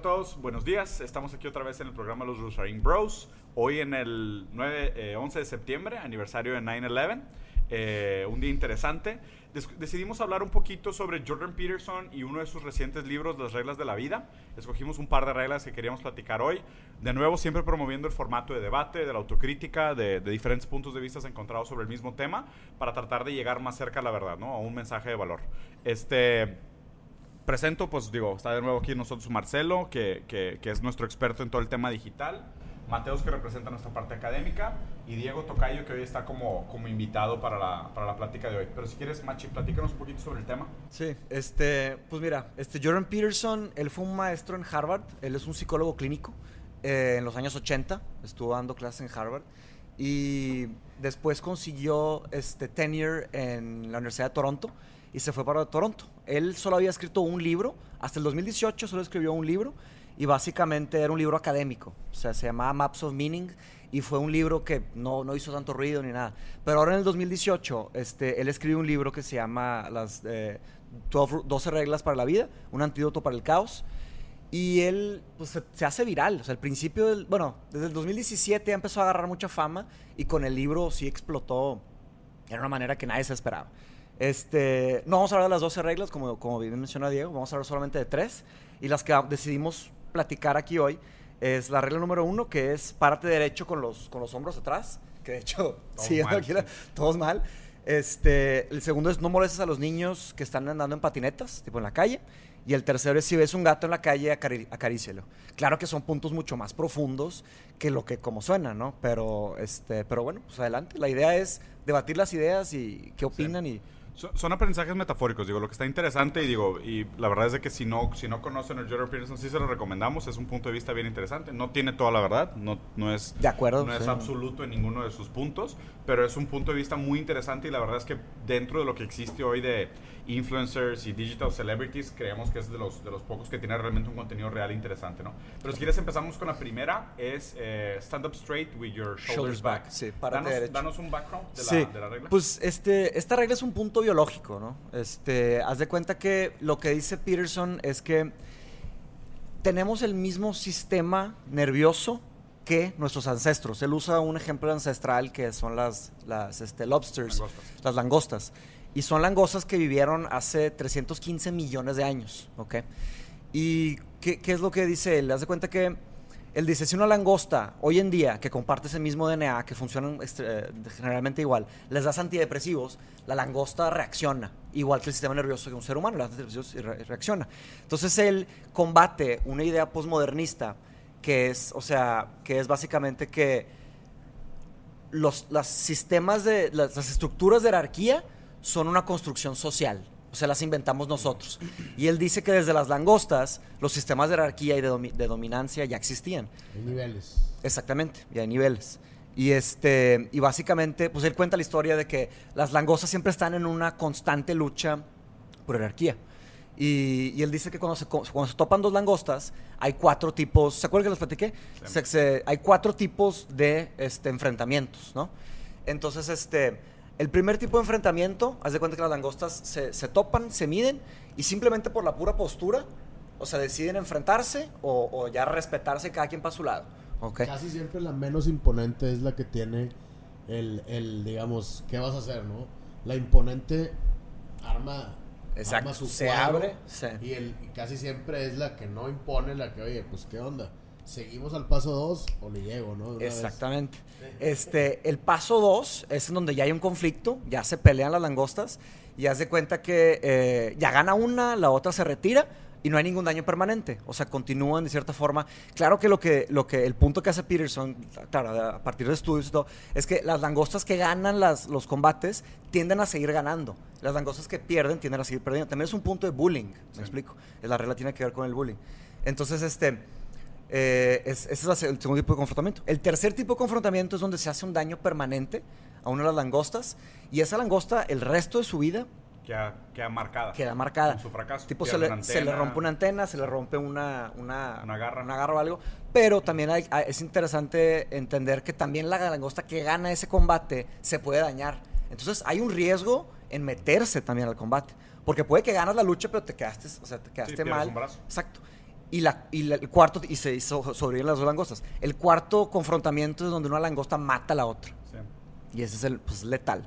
A todos, buenos días. Estamos aquí otra vez en el programa Los Rusarín Bros. Hoy en el 9, 11 eh, de septiembre, aniversario de 9-11. Eh, un día interesante. decidimos hablar un poquito sobre Jordan Peterson y uno de sus recientes libros, Las reglas de la vida. Escogimos un par de reglas que queríamos platicar hoy. De nuevo, siempre promoviendo el formato de debate, de la autocrítica, de, diferentes puntos de vista encontrados sobre el mismo tema, para tratar de llegar más cerca a la verdad, ¿no? A un mensaje de valor. Este presento, pues digo, está de nuevo aquí nosotros Marcelo, que, que, es nuestro experto en todo el tema digital. Mateos, que representa nuestra parte académica. Y Diego Tocayo, que hoy está como, como invitado para la, para la plática de hoy. Pero si quieres, Machi, platícanos un poquito sobre el tema. Sí, este, pues mira, este Jordan Peterson, él fue un maestro en Harvard. Él es un psicólogo clínico. Eh, en los años 80 estuvo dando clases en Harvard. Y después consiguió este tenure en la Universidad de Toronto y se fue para Toronto. Él solo había escrito un libro, hasta el 2018 solo escribió un libro y básicamente era un libro académico, o sea, se llamaba Maps of Meaning y fue un libro que no, no hizo tanto ruido ni nada. Pero ahora en el 2018, este, él escribe un libro que se llama las 12 eh, reglas para la vida, un antídoto para el caos. Y él pues, se, hace viral. O sea, al principio, bueno, desde el 2017 ya empezó a agarrar mucha fama y con el libro sí explotó de una manera que nadie se esperaba. Este, no vamos a hablar de las 12 reglas, como, como bien menciona Diego, vamos a hablar solamente de tres. Y las que decidimos platicar aquí hoy es la regla número uno, que es párate derecho con los, con los hombros atrás, que de hecho, sí, mal, todos mal. Este, el segundo es no molestes a los niños que están andando en patinetas, tipo en la calle. Y el tercero es si ves un gato en la calle, acarícielo. Claro que son puntos mucho más profundos que lo que como suena, ¿no? Pero, este, pero bueno, pues adelante. La idea es debatir las ideas y qué opinan y son, aprendizajes metafóricos, digo, lo que está interesante y digo, y la verdad es de que si no, si no conocen el Jordan Peterson, sí se lo recomendamos, es un punto de vista bien interesante, no tiene toda la verdad, no, no es, de acuerdo, no es absoluto en ninguno de sus puntos, pero es un punto de vista muy interesante y la verdad es que dentro de lo que existe hoy de influencers y digital celebrities, creemos que es de los, de los pocos que tiene realmente un contenido real interesante, ¿no? Pero si quieres empezamos con la primera, es eh, Stand Up Straight with Your Shoulders, Back. Sí, danos, danos, un background de, la, de, la, regla. Pues este, esta regla es un punto biológico, ¿no? Este, haz de cuenta que lo que dice Peterson es que tenemos el mismo sistema nervioso que nuestros ancestros. Él usa un ejemplo ancestral que son las, las este, lobsters, las langostas. Y son langostas que vivieron hace 315 millones de años, ¿ok? ¿Y qué, qué es lo que dice él? Haz de cuenta que él dice, si una langosta hoy en día que comparte ese mismo DNA, que funcionan eh, generalmente igual, les das antidepresivos, la langosta reacciona, igual que el sistema nervioso de un ser humano, le das antidepresivos y reacciona. Entonces él combate una idea posmodernista que es, o sea, que es básicamente que los, sistemas de, las, las estructuras de jerarquía son una construcción social. O sea, las inventamos nosotros. Y él dice que desde las langostas los sistemas de jerarquía y de, dominancia ya existían. Hay niveles. Exactamente, ya hay niveles. Y, este, y básicamente, pues él cuenta la historia de que las langostas siempre están en una constante lucha por jerarquía. Y, él dice que cuando se, cuando se, topan dos langostas, hay cuatro tipos, ¿se acuerdan que les platiqué? hay cuatro tipos de este, enfrentamientos, ¿no? Entonces, este, el primer tipo de enfrentamiento, haz de cuenta que las langostas se, topan, se miden y simplemente por la pura postura, o sea, deciden enfrentarse o, ya respetarse cada quien para su lado. Okay. Casi siempre la menos imponente es la que tiene el, digamos, ¿qué vas a hacer, no? La imponente arma, Exacto. su se abre y, el, y casi siempre es la que no impone, la que, oye, pues, ¿qué onda? Seguimos al paso 2 o le llego, ¿no? Exactamente. Este, el paso 2 es en donde ya hay un conflicto, ya se pelean las langostas y haz de cuenta que eh, ya gana una, la otra se retira y no hay ningún daño permanente. O sea, continúan de cierta forma. Claro que lo que, lo que el punto que hace Peterson, claro, a partir de estudios y todo, es que las langostas que ganan las, los combates tienden a seguir ganando. Las langostas que pierden tienden a seguir perdiendo. También es un punto de bullying, me explico. La regla tiene que ver con el bullying. Entonces, este eh, ese es el segundo tipo de confrontamiento. El tercer tipo de confrontamiento es donde se hace un daño permanente a una de las langostas y esa langosta el resto de su vida queda, queda marcada. Queda marcada. Con su fracaso. Tipo se le, se le, rompe una antena, se le rompe una, una, una garra. Una garra o algo. Pero también hay, es interesante entender que también la langosta que gana ese combate se puede dañar. Entonces hay un riesgo en meterse también al combate. Porque puede que ganas la lucha, pero te quedaste, o sea, te quedaste mal. Un brazo. Exacto. Y, la, y la- el cuarto, y se hizo sobreviven las dos langostas. El cuarto confrontamiento es donde una langosta mata a la otra. Sí. Y ese es el pues, letal.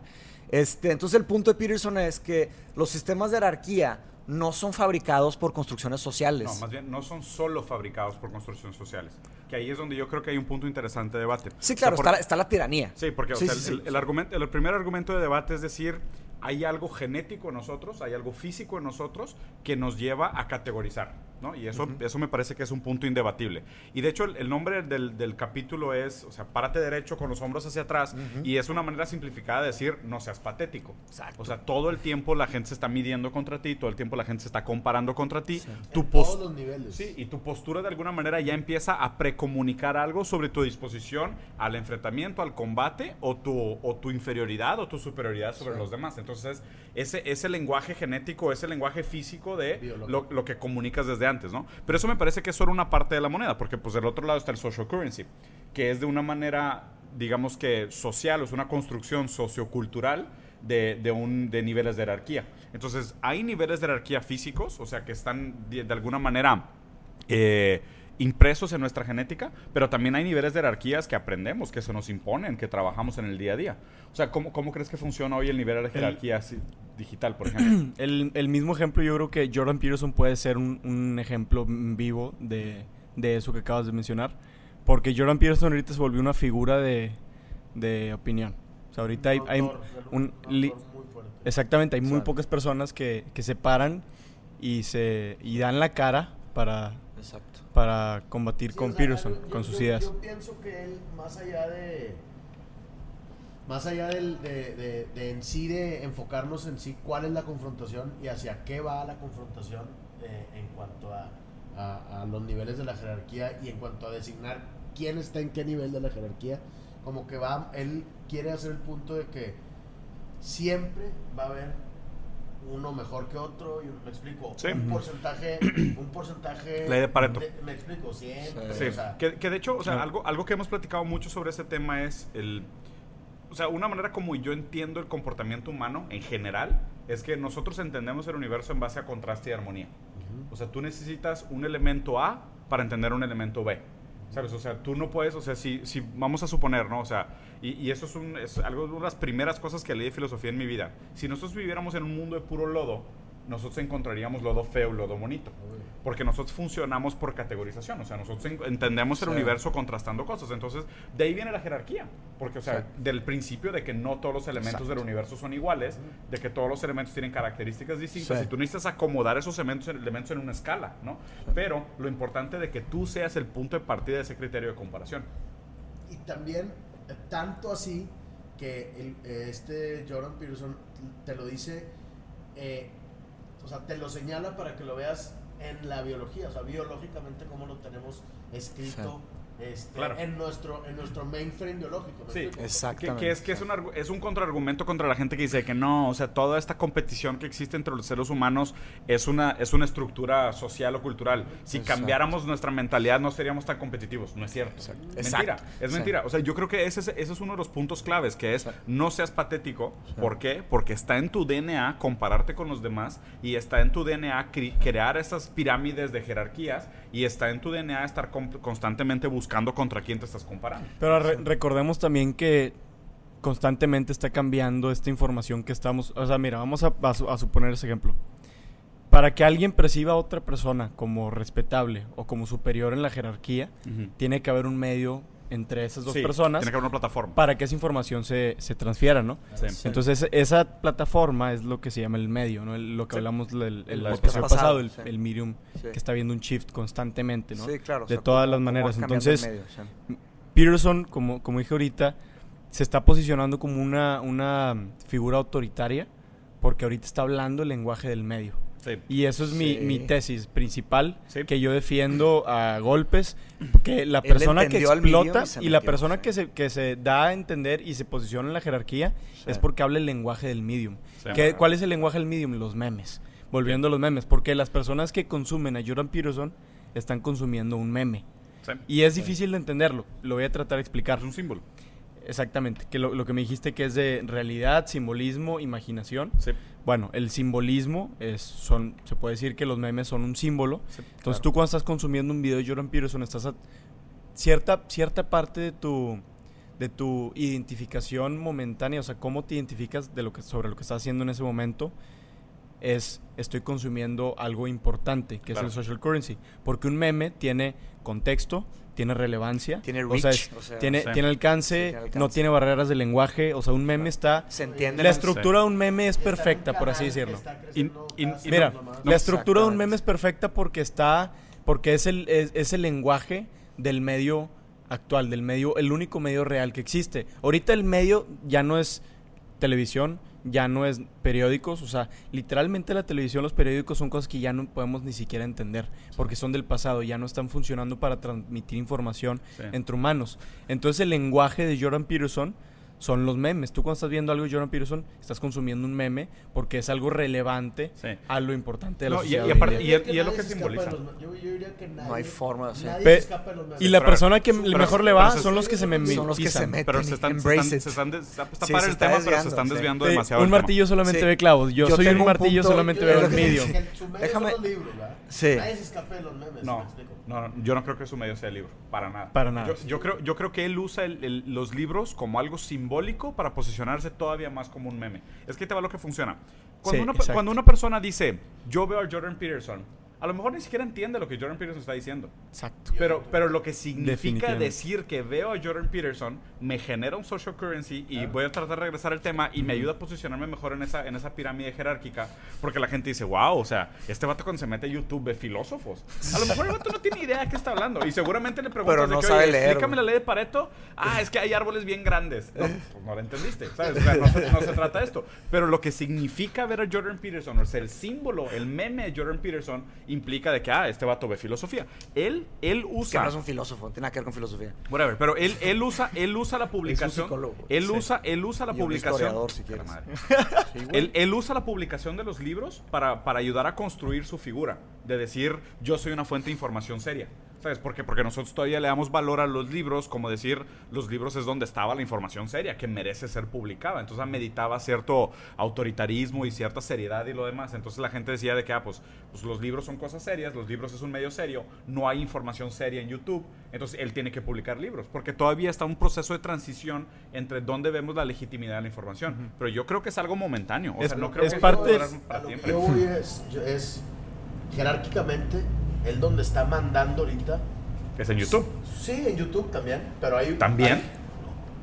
Este, entonces el punto de Peterson es que los sistemas de jerarquía no son fabricados por construcciones sociales. No, más bien no son solo fabricados por construcciones sociales. Que ahí es donde yo creo que hay un punto interesante de debate. sí, O sea, claro, por- está, la, está la tiranía. Sí, porque o Sí, sea, sí, el, sí. el argumento, el primer argumento de debate es decir, hay algo genético en nosotros, hay algo físico en nosotros que nos lleva a categorizar, ¿no? Y eso, eso me parece que es un punto indebatible. Y de hecho, el, el nombre del, del capítulo es, o sea, párate derecho con los hombros hacia atrás, y es una manera simplificada de decir, no seas patético. Exacto. O sea, todo el tiempo la gente se está midiendo contra ti, todo el tiempo la gente se está comparando contra ti. Tu En todos los niveles. Sí, y tu postura de alguna manera ya empieza a precomunicar algo sobre tu disposición al enfrentamiento, al combate o tu, o tu inferioridad o tu superioridad sobre Sí. los demás. Entonces, ese, ese lenguaje genético, ese lenguaje físico de lo, lo que comunicas desde antes, Pero eso me parece que es solo una parte de la moneda, porque pues del otro lado está el social currency, que es de una manera, digamos que social, es una construcción sociocultural de, de, un, de niveles de jerarquía. Entonces, hay niveles de jerarquía físicos, o sea, que están de, de alguna manera eh, impresos en nuestra genética, pero también hay niveles de jerarquías que aprendemos, que se nos imponen, que trabajamos en el día a día. O sea, ¿cómo, cómo crees que funciona hoy el nivel de jerarquía digital, por ejemplo? El, el mismo ejemplo, yo creo que Jordan Peterson puede ser un, un ejemplo vivo de, de eso que acabas de mencionar. Porque Jordan Peterson ahorita se volvió una figura de, de opinión. O sea, ahorita hay, hay autor, un... autor li- muy fuerte. exactamente, hay muy pocas personas que, que se paran y, se, y dan la cara para, Exacto. para combatir Sí, con o sea, Peterson, yo- con sus yo- ideas. Yo pienso que él, más allá de. Más allá del- de, de- de en sí, de enfocarnos en sí cuál es la confrontación y hacia qué va la confrontación eh, en cuanto a, a- a los niveles de la jerarquía y en cuanto a designar quién está en qué nivel de la jerarquía, como que va, él quiere hacer el punto de que siempre va a haber uno mejor que otro y me explico Sí. un porcentaje un porcentaje Ley de Pareto. me explico siempre Sí, o sea, que, que de hecho, o sea, Claro. algo, algo que hemos platicado mucho sobre ese tema es el... O sea, una manera como yo entiendo el comportamiento humano en general es que nosotros entendemos el universo en base a contraste y armonía. O sea, tú necesitas un elemento A para entender un elemento B. ¿Sabes? O sea, tú no puedes, o sea, si, si vamos a suponer, ¿no? O sea, y, eso es, un, es algo de las primeras cosas que leí de filosofía en mi vida. Si nosotros viviéramos en un mundo de puro lodo, nosotros encontraríamos lodo feo y lodo bonito. Porque nosotros funcionamos por categorización, o sea, nosotros en- entendemos el Sí. universo contrastando cosas. Entonces, de ahí viene la jerarquía. Porque, o sea, Exacto. del principio de que no todos los elementos Exacto. del universo son iguales, de que todos los elementos tienen características distintas, Sí. y tú necesitas acomodar esos elementos, elementos en una escala, ¿no? Pero lo importante de que tú seas el punto de partida de ese criterio de comparación. y también eh, tanto así que el- eh, este Jordan Peterson te lo dice eh, o sea te lo señala para que lo veas en la biología o sea biológicamente como lo tenemos escrito este, Claro. en nuestro en nuestro mainframe biológico ¿me Sí, explico? Exactamente. que es que es un, es un contraargumento contra la gente que dice que no, o sea, toda esta competición que existe entre los seres humanos es una, es una estructura social o cultural. Si Exacto. cambiáramos nuestra mentalidad no seríamos tan competitivos, no es cierto. Exacto. Mentira, Exacto. es Sí. mentira. O sea, yo creo que ese, es- ese es uno de los puntos claves, que es no seas patético. ¿Por qué? Porque está en tu DNA compararte con los demás y está en tu DNA crear esas pirámides de jerarquías y está en tu DNA estar con- constantemente buscando contra quién te estás comparando. Pero re- recordemos también que constantemente está cambiando esta información que estamos... O sea, mira, vamos a, a su- a suponer ese ejemplo. Para que alguien perciba a otra persona como respetable o como superior en la jerarquía, tiene que haber un medio entre esas dos Sí, personas Tiene que haber una plataforma. para que esa información se, se transfiera, ¿no? Sí. Entonces, esa plataforma es lo que se llama el medio, ¿no? El- lo que Sí. hablamos el, el episodio pasado, el, sí. el medium, Sí. que está viendo un shift constantemente, ¿no? Sí, claro. o De sea, todas las maneras. Entonces, medio, sí. Peterson, como, como dije ahorita, se está posicionando como una, una figura autoritaria porque ahorita está hablando el lenguaje del medio. Sí. Y eso es mi, Sí. mi tesis principal, Sí. que yo defiendo a golpes, que la persona que explota y la persona sí. que se, que se da a entender y se posiciona en la jerarquía Sí. es porque habla el lenguaje del medium. Sí. ¿Qué- ¿Cuál es el lenguaje del medium? Los memes. Volviendo a los memes, porque las personas que consumen a Jordan Peterson están consumiendo un meme. Sí. Y es difícil de entenderlo. Lo voy a tratar de explicar. Es un símbolo. Exactamente, que lo, lo que me dijiste que es de realidad, simbolismo, imaginación. Sí. Bueno, el simbolismo es, son, se puede decir que los memes son un símbolo. Entonces claro. tú cuando estás consumiendo un video de Jordan Peterson, estás a cierta, cierta parte de tu, de tu identificación momentánea, o sea, cómo te identificas de lo que, sobre lo que estás haciendo en ese momento, es estoy consumiendo algo importante, que Claro. es el social currency. Porque un meme tiene contexto, tiene relevancia, Tiene o sea, reach, es- o sea, tiene, Sí. tiene alcance, Sí, tiene alcance. no tiene barreras de lenguaje, o sea, un meme está... Se entiende. La estructura de un meme es perfecta, por así decirlo. Mira, la estructura de un meme es perfecta porque está, porque es el, es, es el lenguaje del medio actual, del medio, el único medio real que existe. Ahorita el medio ya no es televisión, ya no es periódicos, o sea, literalmente la televisión, los periódicos son cosas que ya no podemos ni siquiera entender, porque son del pasado, ya no están funcionando para transmitir información Sí. entre humanos. Entonces el lenguaje de Jordan Peterson son los memes. Tú cuando estás viendo algo de Jordan Peterson, estás consumiendo un meme porque es algo relevante Sí. a lo importante de la No, y- sociedad. y en aparte- y y es lo que de simboliza. los- yo, yo diría que nadie, No hay forma, nadie se escapa de los memes. Y la Pero- persona que pero mejor se- le va pero son los que se que Son los que se meten. Pero se están, se Embrace están, it. se están des- está, está Sí, padre se el está tema, pero se desviando, están sí. desviando Sí, demasiado. un martillo solamente Sí. ve clavos. Yo, Yo soy un martillo, punto- solamente veo el medio. Déjame-. Sí. Nadie se escapa de los memes. No, ¿me no, no, yo no creo que su medio sea el libro, para nada. Para nada. Yo, yo creo, yo creo que él usa el- el- los libros como algo simbólico para posicionarse todavía más como un meme. Es que te va lo que funciona. Cuando, Sí, una, cuando una persona dice, yo veo a Jordan Peterson, a lo mejor ni siquiera entiende lo que Jordan Peterson está diciendo. Exacto. Pero, pero lo que significa decir que veo a Jordan Peterson me genera un social currency y voy a tratar de regresar al tema y me ayuda a posicionarme mejor en esa, en esa pirámide jerárquica porque la gente dice, wow, o sea, este vato cuando se mete a YouTube ve filósofos. A lo mejor el vato no tiene idea de qué está hablando y seguramente le preguntas Pero de no que, sabe "Oye, leer, explícame güey". la ley de Pareto. Ah, es que hay árboles bien grandes. No, pues no la entendiste, ¿sabes? O sea, no, se, no se trata de esto. Pero lo que significa ver a Jordan Peterson, o sea, el símbolo, el meme de Jordan Peterson implica de que, ah, este vato ve filosofía. Él, él Que usa... no es un filósofo, no tiene nada que ver con filosofía. Whatever, pero él, él usa, él usa la publicación. Él Sí. usa, él usa la Y un publicación. historiador, si quieres. madre. Sí. Él, él usa la publicación de los libros para, para ayudar a construir su figura. De decir, yo soy una fuente de información seria. ¿Sabes por qué? Porque nosotros todavía le damos valor a los libros, como decir, los libros es donde estaba la información seria, que merece ser publicada. Entonces meditaba cierto autoritarismo y cierta seriedad y lo demás. Entonces la gente decía de que, ah, pues, pues los libros son cosas serias, los libros es un medio serio, no hay información seria en YouTube. Entonces él tiene que publicar libros, porque todavía está un proceso de transición entre dónde vemos la legitimidad de la información. Pero yo creo que es algo momentáneo. O Es- sea, no creo es que parte- va a para lo que yo voy es, es jerárquicamente, él donde está mandando ahorita. Es en YouTube. Sí, en YouTube también, pero hay... ¿También? hay-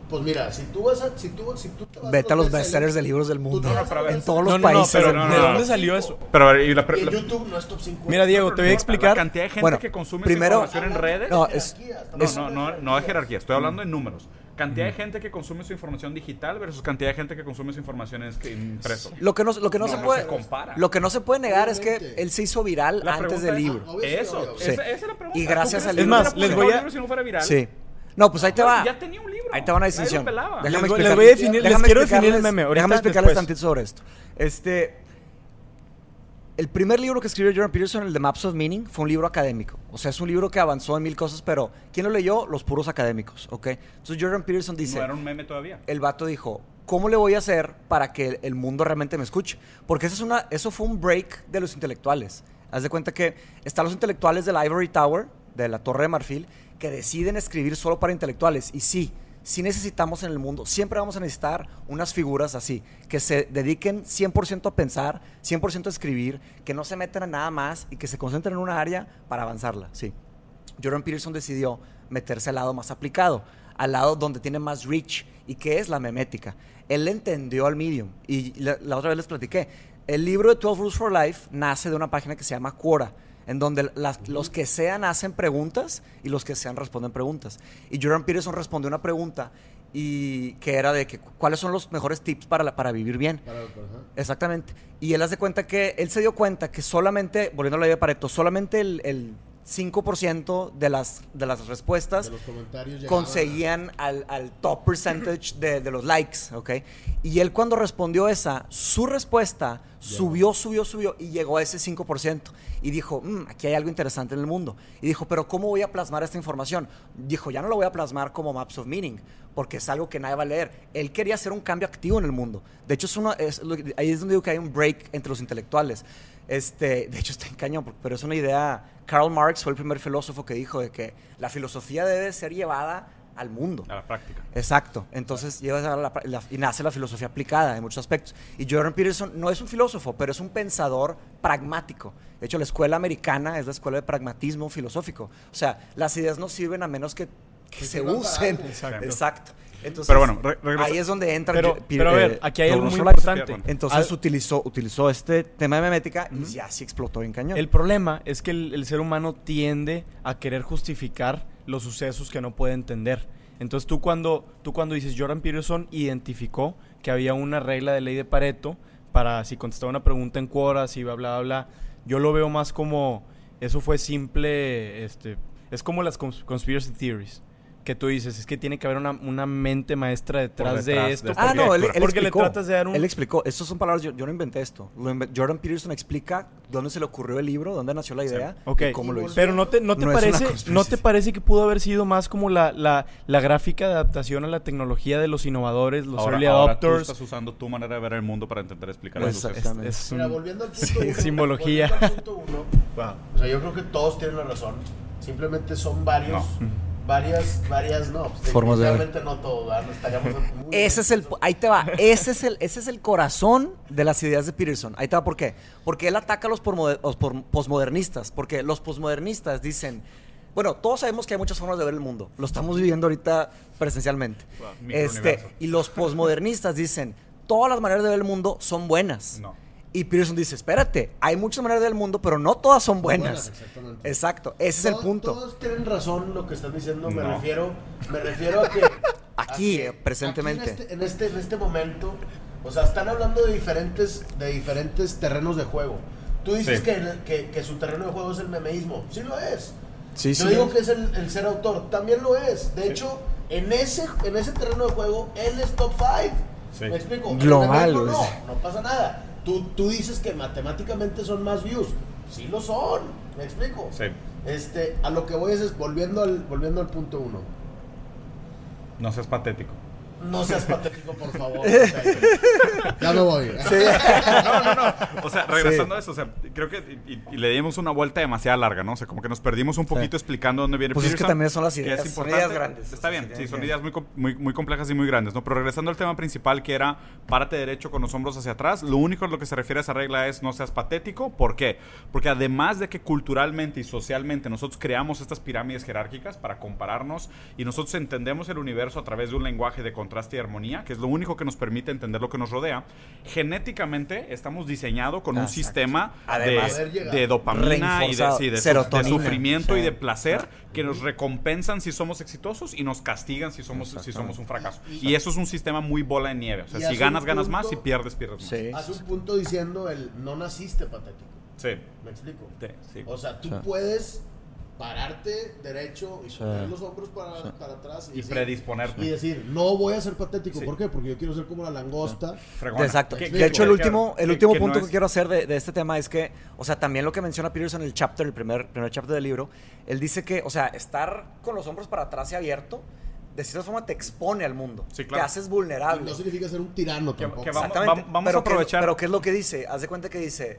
pues mira, si tú vas a... Si tú, si tú te vas Vete a los bestsellers de libros del mundo. en todos los No, no, no, países. pero ¿de dónde salió eso? Pero a ver, y la, Y la- YouTube no es top 50. Mira, Diego, te voy a la explicar. cantidad de gente Bueno, que consume primero- esa información en redes. No, es- No, no, no, no de jerarquía, estoy hablando en números. Cantidad de gente que consume su información digital versus cantidad de gente que consume su información impreso. Lo que no, lo que no, No, se no puede se compara. Lo que no se puede negar es que él se hizo viral La antes del libro. Eso. Sí. esa, esa es la pregunta. Y ¿Tú gracias al libro, Es más, les voy a- un libro si no fuera viral? Sí. No, pues ahí te va. Ya tenía un libro. Ahí te va una pelaba. Déjame Les voy- les explicar- voy a definir- les quiero definir el meme, ahorita, Déjame explicarles después. tantito sobre esto. Este. El primer libro que escribió Jordan Peterson, el de Maps of Meaning, fue un libro académico. O sea, es un libro que avanzó en mil cosas, pero ¿quién lo leyó? Los puros académicos, ¿ok? Entonces Jordan Peterson dice, No era un meme todavía. el vato dijo, ¿cómo le voy a hacer para que el mundo realmente me escuche? Porque eso, es una, eso fue un break de los intelectuales. Haz de cuenta que están los intelectuales del Ivory Tower, de la Torre de Marfil, que deciden escribir solo para intelectuales. Y sí, sí necesitamos en el mundo, siempre vamos a necesitar unas figuras así, que se dediquen 100% a pensar, 100% a escribir, que no se metan a nada más y que se concentren en una área para avanzarla, sí. Jordan Peterson decidió meterse al lado más aplicado, al lado donde tiene más reach y que es la memética. Él entendió al medium y la, la otra vez les platiqué. El libro de 12 Rules for Life nace de una página que se llama Quora, en donde las- los que sean hacen preguntas y los que sean responden preguntas. Y Jordan Peterson respondió una pregunta y que era de que cuáles son los mejores tips para, la- para vivir bien. Para- ajá. Exactamente. Y él hace cuenta que él se dio cuenta que solamente, volviendo a la idea de Pareto, solamente el, el 5% de las, de las respuestas De los comentarios llegaban a- conseguían al, al top percentage de, de los likes, ¿ok? Y él cuando respondió esa, su respuesta subió, subió, subió y llegó a ese 5%. Y dijo, "Mm, aquí hay algo interesante en el mundo. Y dijo, pero ¿cómo voy a plasmar esta información? Dijo, ya no lo voy a plasmar como Maps of Meaning, porque es algo que nadie va a leer. Él quería hacer un cambio activo en el mundo. De hecho, es una, es ahí es donde digo que hay un break entre los intelectuales. Este, de hecho, está en cañón, pero es una idea. Karl Marx fue el primer filósofo que dijo de que la filosofía debe ser llevada al mundo. A la práctica. Exacto. Entonces llevas a la- la- y nace la filosofía aplicada en muchos aspectos. Y Jordan Peterson no es un filósofo, pero es un pensador pragmático. De hecho, la escuela americana es la escuela de pragmatismo filosófico. O sea, las ideas no sirven a menos que, que se usen. Exacto. Exacto. Entonces, Pero bueno, re- ahí es donde entra. Pero, pero a ver, aquí hay algo muy importante. Entonces Al- utilizó, utilizó este tema de memética y ya sí explotó en cañón. El problema es que el, el ser humano tiende a querer justificar los sucesos que no puede entender. Entonces tú cuando, tú cuando dices Jordan Peterson identificó que había una regla de ley de Pareto para si contestaba una pregunta en Quora, si bla bla bla, yo lo veo más como eso fue simple, este, es como las cons- conspiracy theories. Que tú dices, es que tiene que haber una, una mente maestra detrás, detrás de de esto. esta Ah, porque- no, él, él porque le explicó. tratas de dar un... Él explicó. Estas son palabras, yo, yo no inventé esto. Jordan Peterson explica dónde se le ocurrió el libro, dónde nació la idea Ok, y cómo lo hizo. pero no te, no te No es parece, no te parece que pudo haber sido más como la, la, la gráfica de adaptación a la tecnología de los innovadores, los ahora, early ahora tú adopters. estás usando tu manera de ver el mundo para intentar explicar Pues, el. Es Mira, un- volviendo al punto sí, uno, simbología. volviendo al punto uno, o sea, yo creo que todos tienen la razón. Simplemente son varios, No. Varias, varias, no, pues, Formas de ver. definitivamente no. No estaríamos muy Ese es el, ahí te va, ese es el, ese es el corazón de las ideas de Peterson. Ahí te va, ¿por qué? Porque él ataca a los, los por- posmodernistas, porque los posmodernistas dicen, bueno, todos sabemos que hay muchas formas de ver el mundo, lo estamos viviendo ahorita presencialmente. Wow, este, y los posmodernistas dicen, todas las maneras de ver el mundo son buenas. No. Y Peterson dice, espérate, hay muchas maneras de ver el mundo, pero no todas son buenas. exactamente. Exacto, ese es el punto. Todos tienen razón lo que están diciendo. Me No. refiero, me refiero a que Aquí, a que presentemente. aquí en, este, en este en este momento, o sea, están hablando de diferentes de diferentes terrenos de juego. Tú dices Sí. que, que, que su terreno de juego es el memeísmo. Sí lo es. Sí, Yo sí. digo que es el, el ser autor. También lo es. De hecho, en ese, en ese terreno de juego, él es top 5. Sí. ¿Me explico? Global. No, no pasa nada. Tú, tú dices que matemáticamente son más views. Sí lo son. ¿Me explico? Sí. Este, a lo que voy es, es volviendo al volviendo al punto uno. No seas patético. No seas patético, por favor. ya me voy. no, no, no. O sea, regresando a eso, o sea, creo que y, y- y le dimos una vuelta demasiado larga, ¿no? O sea, como que nos perdimos un poquito explicando dónde viene Pues es que Peterson, también son las ideas, es son ideas grandes. Está bien, Sí, sí, son ideas muy, muy, muy complejas y muy grandes, ¿no? Pero regresando al tema principal, que era párate derecho con los hombros hacia atrás, lo único en lo que se refiere a esa regla es no seas patético. ¿Por qué? Porque además de que culturalmente y socialmente nosotros creamos estas pirámides jerárquicas para compararnos y nosotros entendemos el universo a través de un lenguaje de contraste y armonía, que es lo único que nos permite entender lo que nos rodea, genéticamente estamos diseñados con un Exacto. sistema Además, de, de dopamina y de, sí, de de sufrimiento Sí. y de placer que nos recompensan si somos exitosos y nos castigan si somos, si somos un fracaso. Y- Y eso es un sistema muy bola de nieve. O sea, si ganas, un ganas más, si punto- pierdes, pierdes más. Sí. Hace un punto diciendo el no naciste patético. Sí. ¿Me explico? Sí, sí. O sea, tú Sí. puedes pararte derecho y Sí. poner los hombros para, Sí. para atrás Y decir- predisponerte. y decir, no voy a ser patético. Sí. ¿Por qué? Porque yo quiero ser como la langosta. Fregona. Exacto. ¿Qué- de qué- hecho, el último, el último que no punto es- que quiero hacer de, de este tema es que, o sea, también lo que menciona Peterson en el chapter, el primer, primer chapter del libro, él dice que, o sea, estar con los hombros para atrás y abierto, de cierta forma te expone al mundo. Sí, claro. Te haces Y vulnerable. no significa ser un tirano Que- tampoco. que vamos- Exactamente. vamos a pero ¿qué- aprovechar- pero ¿qué es lo que dice? Haz de cuenta que dice,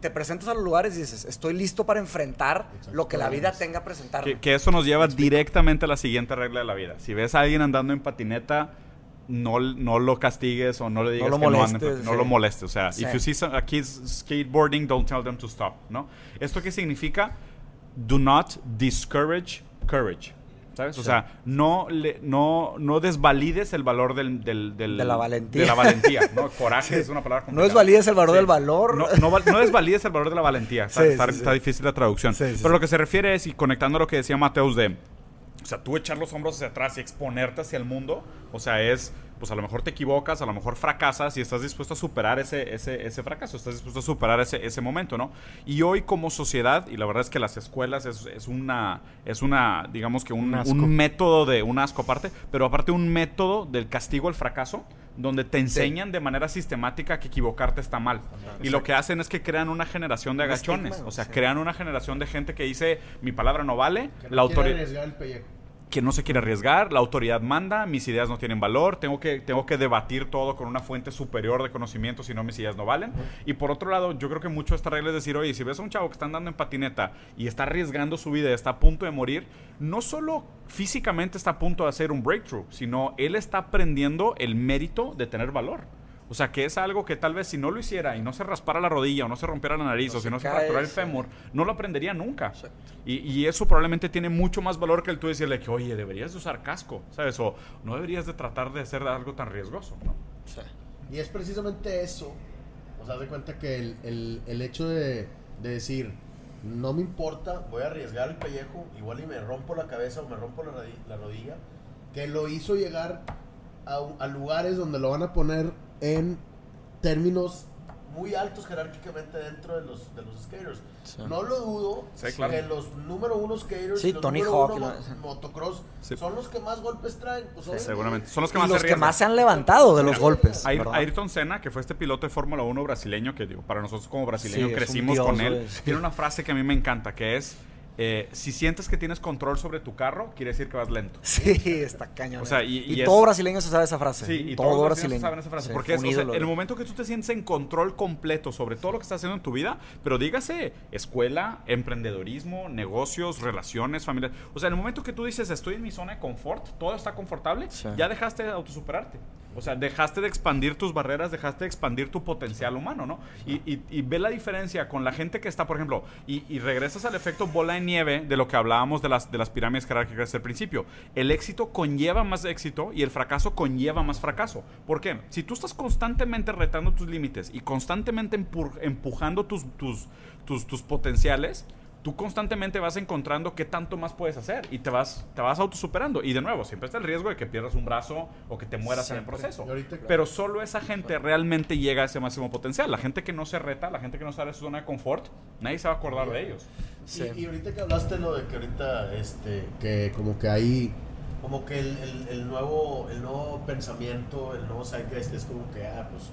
te presentas a los lugares y dices, estoy listo para enfrentar lo que la vida tenga a presentarme. Que, que eso nos lleva directamente a la siguiente regla de la vida. Si ves a alguien andando en patineta, no, no lo castigues o no le digas lo que no ande molestes, no sí. lo molestes. O sea, Sí. if you see some- a kids skateboarding, don't tell them to stop, ¿no? ¿Esto qué significa? Do not discourage courage. ¿Sabes? O Sí. sea, no, le, no, no desvalides el valor del, del- del- De la valentía. de la valentía, ¿no? Coraje es una palabra no complicada. desvalides el valor Sí. del valor. No, no, val- no desvalides el valor de la valentía. Está, Sí, está- sí, sí. está difícil la traducción. Sí, sí, Pero sí. lo que se refiere es, y conectando a lo que decía Mateus de, o sea, tú echar los hombros hacia atrás y exponerte hacia el mundo, o sea, es pues a lo mejor te equivocas, a lo mejor fracasas y estás dispuesto a superar ese, ese, ese fracaso, estás dispuesto a superar ese, ese momento, ¿no? Y hoy como sociedad, y la verdad es que las escuelas es, es una, es una, digamos que un, Un método de, un asco aparte, pero aparte un método del castigo al fracaso, donde te enseñan de manera sistemática que equivocarte está mal. Y lo que hacen es que crean una generación de agachones, estigma, o sea, sí. crean una generación de gente que dice, mi palabra no vale, Que la no autoridad. Que no se quiere arriesgar, la autoridad manda, mis ideas no tienen valor, tengo que, tengo que debatir todo con una fuente superior de conocimiento, si no mis ideas no valen. Y por otro lado, yo creo que mucho esta regla es decir, oye, si ves a un chavo que está andando en patineta y está arriesgando su vida, está a punto de morir, no solo físicamente está a punto de hacer un breakthrough, sino él está aprendiendo el mérito de tener valor. O sea, que es algo que tal vez si no lo hiciera y no se raspara la rodilla o no se rompiera la nariz No o si no se fracturara el sí. fémur, no lo aprendería nunca. Y, y eso probablemente tiene mucho más valor que el tú decirle que, oye, deberías de usar casco, ¿sabes? O no deberías de tratar de hacer algo tan riesgoso, ¿no? Y es precisamente eso. O sea, de cuenta que el, el- el hecho de, de decir, no me importa, voy a arriesgar el pellejo, igual y me rompo la cabeza o me rompo la, la rodilla, que lo hizo llegar a, a lugares donde lo van a poner en términos muy altos jerárquicamente dentro de los, de los skaters. Sí. No lo dudo Sí, claro. que los número uno skaters Sí, y los Tony número Hawk uno motocross Sí. son los que más golpes traen. Pues. Seguramente. Son los que Y más los se que más se han levantado de los Sí. golpes. Air-. Ayrton Senna, que fue este piloto de Fórmula 1 brasileño, que digo, para nosotros como brasileños crecimos dios, con él, tiene una frase que a mí me encanta, que es, eh, si sientes que tienes control sobre tu carro, quiere decir que vas lento. Sí, está cañón. O sea, eh. y- y todo brasileño se sabe esa frase. Sí, y todo brasileño. brasileños saben esa frase. Sí, porque es, o sea, el momento que tú te sientes en control completo sobre todo lo que estás haciendo en tu vida, pero dígase escuela, emprendedorismo, negocios, relaciones, familia. O sea, en el momento que tú dices estoy en mi zona de confort, todo está confortable, Sí. ya dejaste de autosuperarte. O sea, dejaste de expandir tus barreras, dejaste de expandir tu potencial humano, ¿no? Y, ve la diferencia con la gente que está, por ejemplo, y, regresas al efecto bola de nieve de lo que hablábamos de las, de las pirámides jerárquicas al principio. El éxito conlleva más éxito y el fracaso conlleva más fracaso. ¿Por qué? Si tú estás constantemente retando tus límites y constantemente empu- empujando tus, tus, tus, tus potenciales, tú constantemente vas encontrando qué tanto más puedes hacer y te vas, te vas autosuperando. Y de nuevo, siempre está el riesgo de que pierdas un brazo o que te mueras en el Siempre. proceso. Ahorita- Pero solo esa gente realmente llega a ese máximo potencial. La gente que no se reta, la gente que no sale de su zona de confort, nadie se va a acordar de ellos. Sí. Y, y ahorita que hablaste lo de que ahorita, este, que como que hay, como que el, el- el nuevo, el nuevo pensamiento, el nuevo zeitgeist es como que, ah, pues,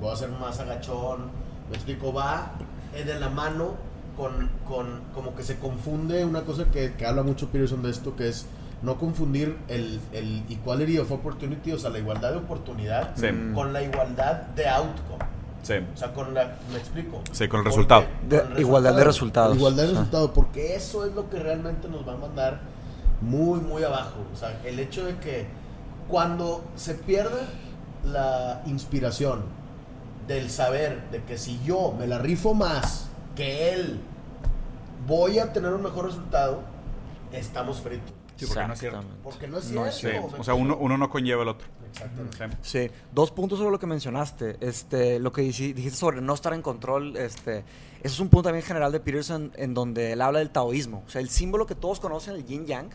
voy a ser más agachón, me explico, va eh, de la mano con, con, como que se confunde una cosa que, que habla mucho Peterson de esto, que es no confundir el, el equality of opportunity, o sea, la igualdad de oportunidad, Sí. con la igualdad de outcome. Sí. O sea, con la, me explico. Sí, con el Porque- resultado. De- con el igualdad de resultados. Igualdad de Ah. resultados, porque eso es lo que realmente nos va a mandar muy, muy abajo. O sea, el hecho de que cuando se pierde la inspiración del saber de que si yo me la rifo más que él, voy a tener un mejor resultado, estamos fritos. Sí, porque no es cierto. Porque no es No cierto. es Sí. ¿me O sea, uno, uno no conlleva el otro. Exactamente. Sí. Dos puntos sobre lo que mencionaste. Este, lo que dijiste sobre no estar en control, este, eso es un punto también general de Peterson en donde él habla del taoísmo. O sea, el símbolo que todos conocen, el yin yang,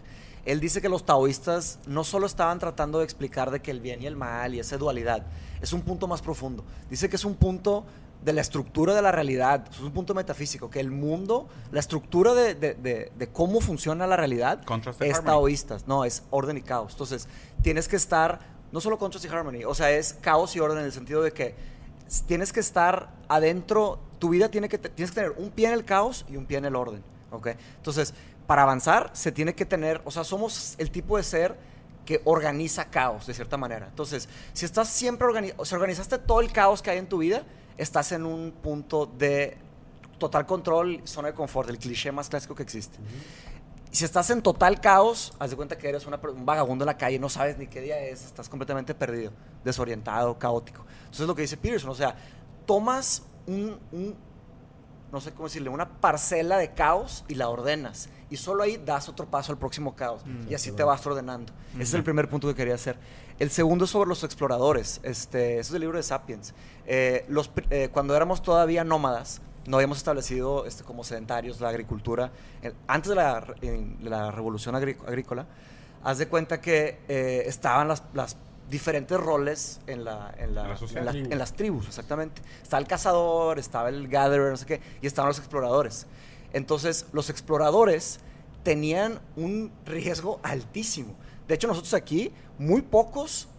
él dice que los taoístas no solo estaban tratando de explicar de que el bien y el mal y esa dualidad, es un punto más profundo. Dice que es un punto de la estructura de la realidad, es un punto metafísico, que el mundo, la estructura de, de- de- de cómo funciona la realidad Contrast es taoístas, no, es orden y caos. Entonces, tienes que estar, no solo contrast y harmony, o sea, es caos y orden en el sentido de que tienes que estar adentro, tu vida tiene que, tienes que tener un pie en el caos y un pie en el orden, ¿ok? Entonces, para avanzar se tiene que tener, o sea, somos el tipo de ser que organiza caos de cierta manera. Entonces, si estás siempre organizando, si organizaste todo el caos que hay en tu vida, estás en un punto de total control, zona de confort, el cliché más clásico que existe. Si estás en total caos, haz de cuenta que eres una un vagabundo en la calle, no sabes ni qué día es, estás completamente perdido, desorientado, caótico. Entonces es lo que dice Peterson, o sea, tomas un, un- no sé cómo decirle, una parcela de caos y la ordenas. Y solo ahí das otro paso al próximo caos. y así te vas ordenando. Ese es el primer punto que quería hacer. El segundo es sobre los exploradores. Este, eso es el libro de Sapiens. Eh, los, eh, cuando éramos todavía nómadas, no habíamos establecido este, como sedentarios la agricultura. Eh, antes de la, en- revolución agrí- agrícola, haz de cuenta que eh, estaban las, las diferentes roles en, la, en, la- En la sociedad. en la- Tribu. en las tribus, exactamente. Estaba el cazador, estaba el gatherer, no sé qué, y estaban los exploradores. Entonces, los exploradores tenían un riesgo altísimo. De hecho, nosotros aquí, muy pocos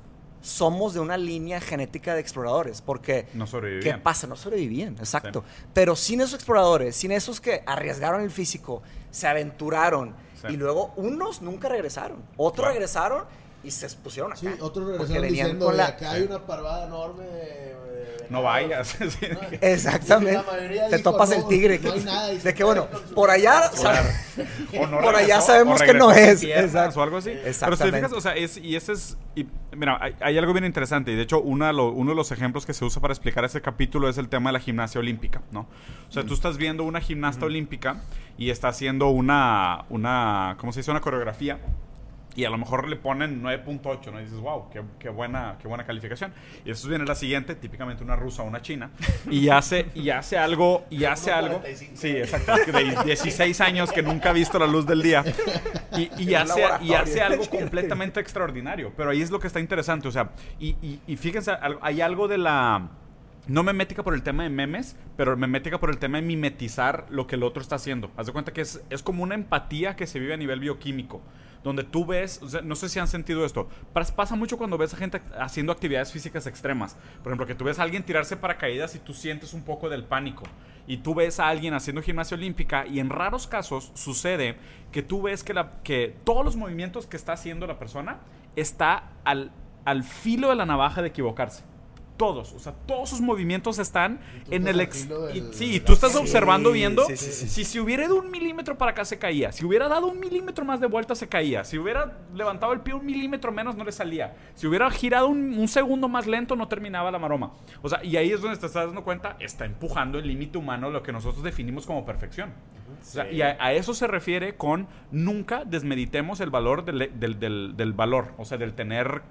somos de una línea genética de exploradores, porque No ¿qué sobrevivían. pasa? No sobrevivían, exacto. Pero sin esos exploradores, sin esos que arriesgaron el físico, se aventuraron Sí. y luego unos nunca regresaron, otros Claro. regresaron y se pusieron acá. Sí, otros regresaron venían diciendo, con "De la- acá hay una parvada enorme de... No vayas. Exactamente. Te dijo, topas "No, el tigre. no que- hay nada", de que bueno, por allá, o sea, O no por allá sabemos o que no es. Exacto. O algo así. Pero si te Exactamente. fijas, o sea, es, y ese es. y, mira, hay, hay algo bien interesante. Y de hecho, una de lo- uno de los ejemplos que se usa para explicar este capítulo es el tema de la gimnasia olímpica, ¿no? O sea, tú estás viendo una gimnasta olímpica y está haciendo una, una. ¿Cómo se dice? Una coreografía. Y a lo mejor le ponen 9.8, ¿no? Y dices, wow, qué, qué buena, qué buena calificación. Y después viene la siguiente, típicamente una rusa o una china, y hace, y hace algo, y hace algo. 1.45. Sí, exacto. De 16 años que nunca ha visto la luz del día. Y, y hace, y hace algo completamente extraordinario. Pero ahí es lo que está interesante. O sea, y, y- y fíjense, hay algo de la. No memética por el tema de memes, pero memética por el tema de mimetizar lo que el otro está haciendo. Haz de cuenta que es, es como una empatía que se vive a nivel bioquímico. Donde tú ves, no sé si han sentido esto, pas- pasa mucho cuando ves a gente haciendo actividades físicas extremas. Por ejemplo, que tú ves a alguien tirarse paracaídas y tú sientes un poco del pánico. Y tú ves a alguien haciendo gimnasia olímpica y en raros casos sucede que tú ves que, que todos los movimientos que está haciendo la persona está al, al filo de la navaja de equivocarse. Todos, o sea, todos sus movimientos están en el... ex- filo y- del- sí, y tú estás Sí, observando, viendo, sí, sí, sí. si se hubiera ido un milímetro para acá se caía, si hubiera dado un milímetro más de vuelta se caía, si hubiera levantado el pie un milímetro menos no le salía, si hubiera girado un, un segundo más lento no terminaba la maroma. O sea, y ahí es donde te estás dando cuenta, está empujando el límite humano lo que nosotros definimos como perfección. O sea, y a, a eso se refiere con nunca desmeditemos el valor del, del- del- del valor, o sea, del tener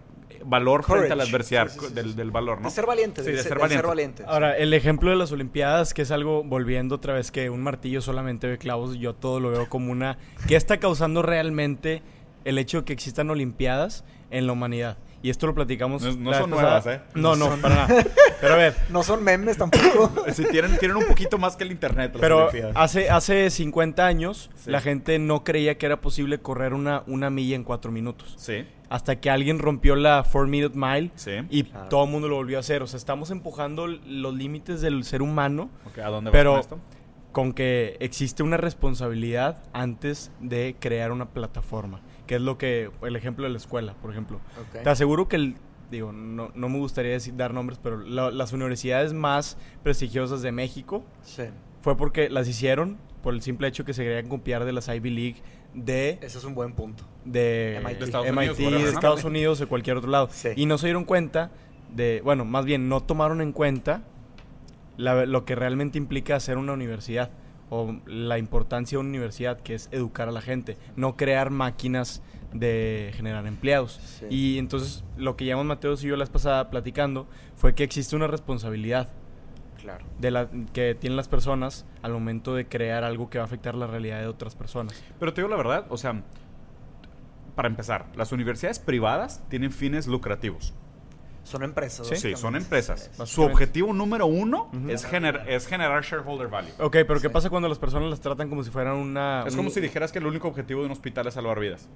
valor frente a la adversidad, Sí, sí, sí, del, sí. del valor, ¿no? De ser valiente, Sí, de, de ser, de valiente. ser valiente. Ahora, el ejemplo de las Olimpiadas, que es algo, volviendo otra vez, que un martillo solamente ve clavos, yo todo lo veo como una... ¿Qué está causando realmente el hecho de que existan Olimpiadas en la humanidad? Y esto lo platicamos... No- no son nuevas, ¿eh? No, no, para nada. Pero a ver, No son memes tampoco. Sí, tienen, tienen un poquito más que el internet. pero Olimpiadas. hace, hace 50 años Sí. la gente no creía que era posible correr una, una milla en 4 minutos. Sí, Hasta que alguien rompió la 4 Minute Mile sí. y Claro. todo el mundo lo volvió a hacer. O sea, estamos empujando los límites del ser humano Ok, ¿A dónde Pero- vas con esto? con que existe una responsabilidad antes de crear una plataforma, que es lo que el ejemplo de la escuela, por ejemplo. Ok. Te aseguro que el digo, no, no me gustaría decir, dar nombres, pero la- las universidades más prestigiosas de México Sí. Fue porque las hicieron por el simple hecho que se querían copiar de las Ivy League de Ese es un buen punto. de MIT. De Estados MIT, Unidos, de. Estados Unidos o cualquier otro lado. Sí. Y no se dieron cuenta de, bueno, más bien no tomaron en cuenta la- lo que realmente implica hacer una universidad o la importancia de una universidad, que es educar a la gente, no crear máquinas de generar empleados. Sí. Y entonces lo que llamamos Mateos y yo la vez pasada platicando fue que existe una responsabilidad Claro. de la que tienen las personas al momento de crear algo que va a afectar la realidad de otras personas. Pero te digo la verdad, o sea, para empezar, las universidades privadas tienen fines lucrativos. Son empresas. Sí, son básicamente. empresas. Sí. Su objetivo número uno es, gener- es generar shareholder value. Ok, pero ¿qué Sí. pasa cuando las personas las tratan como si fueran una... Es un- como si dijeras que el único objetivo de un hospital es salvar vidas.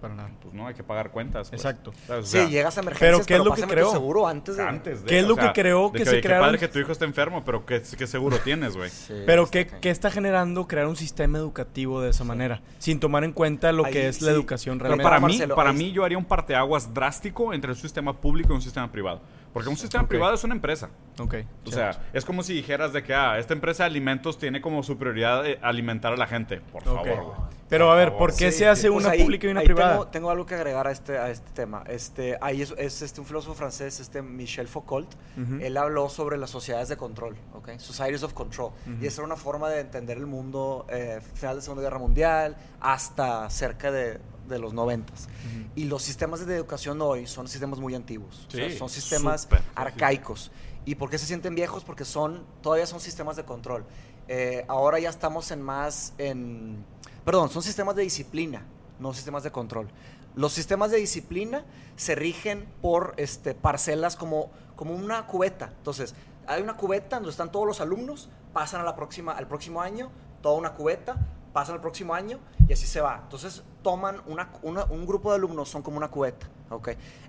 Para nada. Pues no, hay que pagar cuentas. pues. Exacto. ¿Sabes? O Sí, llegas a emergencias, pero ¿qué es lo que creó? seguro antes de... antes de, ¿Qué es o lo sea, que creó de que se oye, crearon- Qué padre que tu hijo está enfermo, pero ¿qué, qué seguro tienes, güey? Sí, Pero está ¿qué, qué está generando crear un sistema educativo de esa manera? Sin tomar en cuenta lo Ahí que es la educación Pero Pero realmente. para mí, para mí yo haría un parteaguas drástico entre un sistema público y un sistema privado. Porque un sistema Ok. privado es una empresa. Ok. O sea, es como si dijeras de que ah, esta empresa de alimentos tiene como su prioridad eh, alimentar a la gente. Por favor. Pero a ver, favor. ¿por qué Sí, se hace pues una ahí- pública y una ahí privada? Tengo, tengo algo que agregar a este, a este tema. Este, ahí es, es, este, un filósofo francés, este Michel Foucault. Ujú. Él habló sobre las sociedades de control, ¿ok? Societies of Control. Ujú. Y esa era una forma de entender el mundo eh, final de la Segunda Guerra Mundial hasta cerca de, de los noventas. Ujú. Y los sistemas de educación hoy son sistemas muy antiguos. O sea, Sí, son sistemas arcaicos. ¿Y por qué se sienten viejos? Porque son, todavía son sistemas de control. Eh, ahora ya estamos en más, en, perdón, son sistemas de disciplina. no sistemas de control. Los sistemas de disciplina se rigen por este, parcelas como, como una cubeta. Entonces, hay una cubeta donde están todos los alumnos, pasan a la próxima, al próximo año, toda una cubeta, pasan al próximo año y así se va. Entonces, toman una, un grupo de alumnos, son como una cubeta.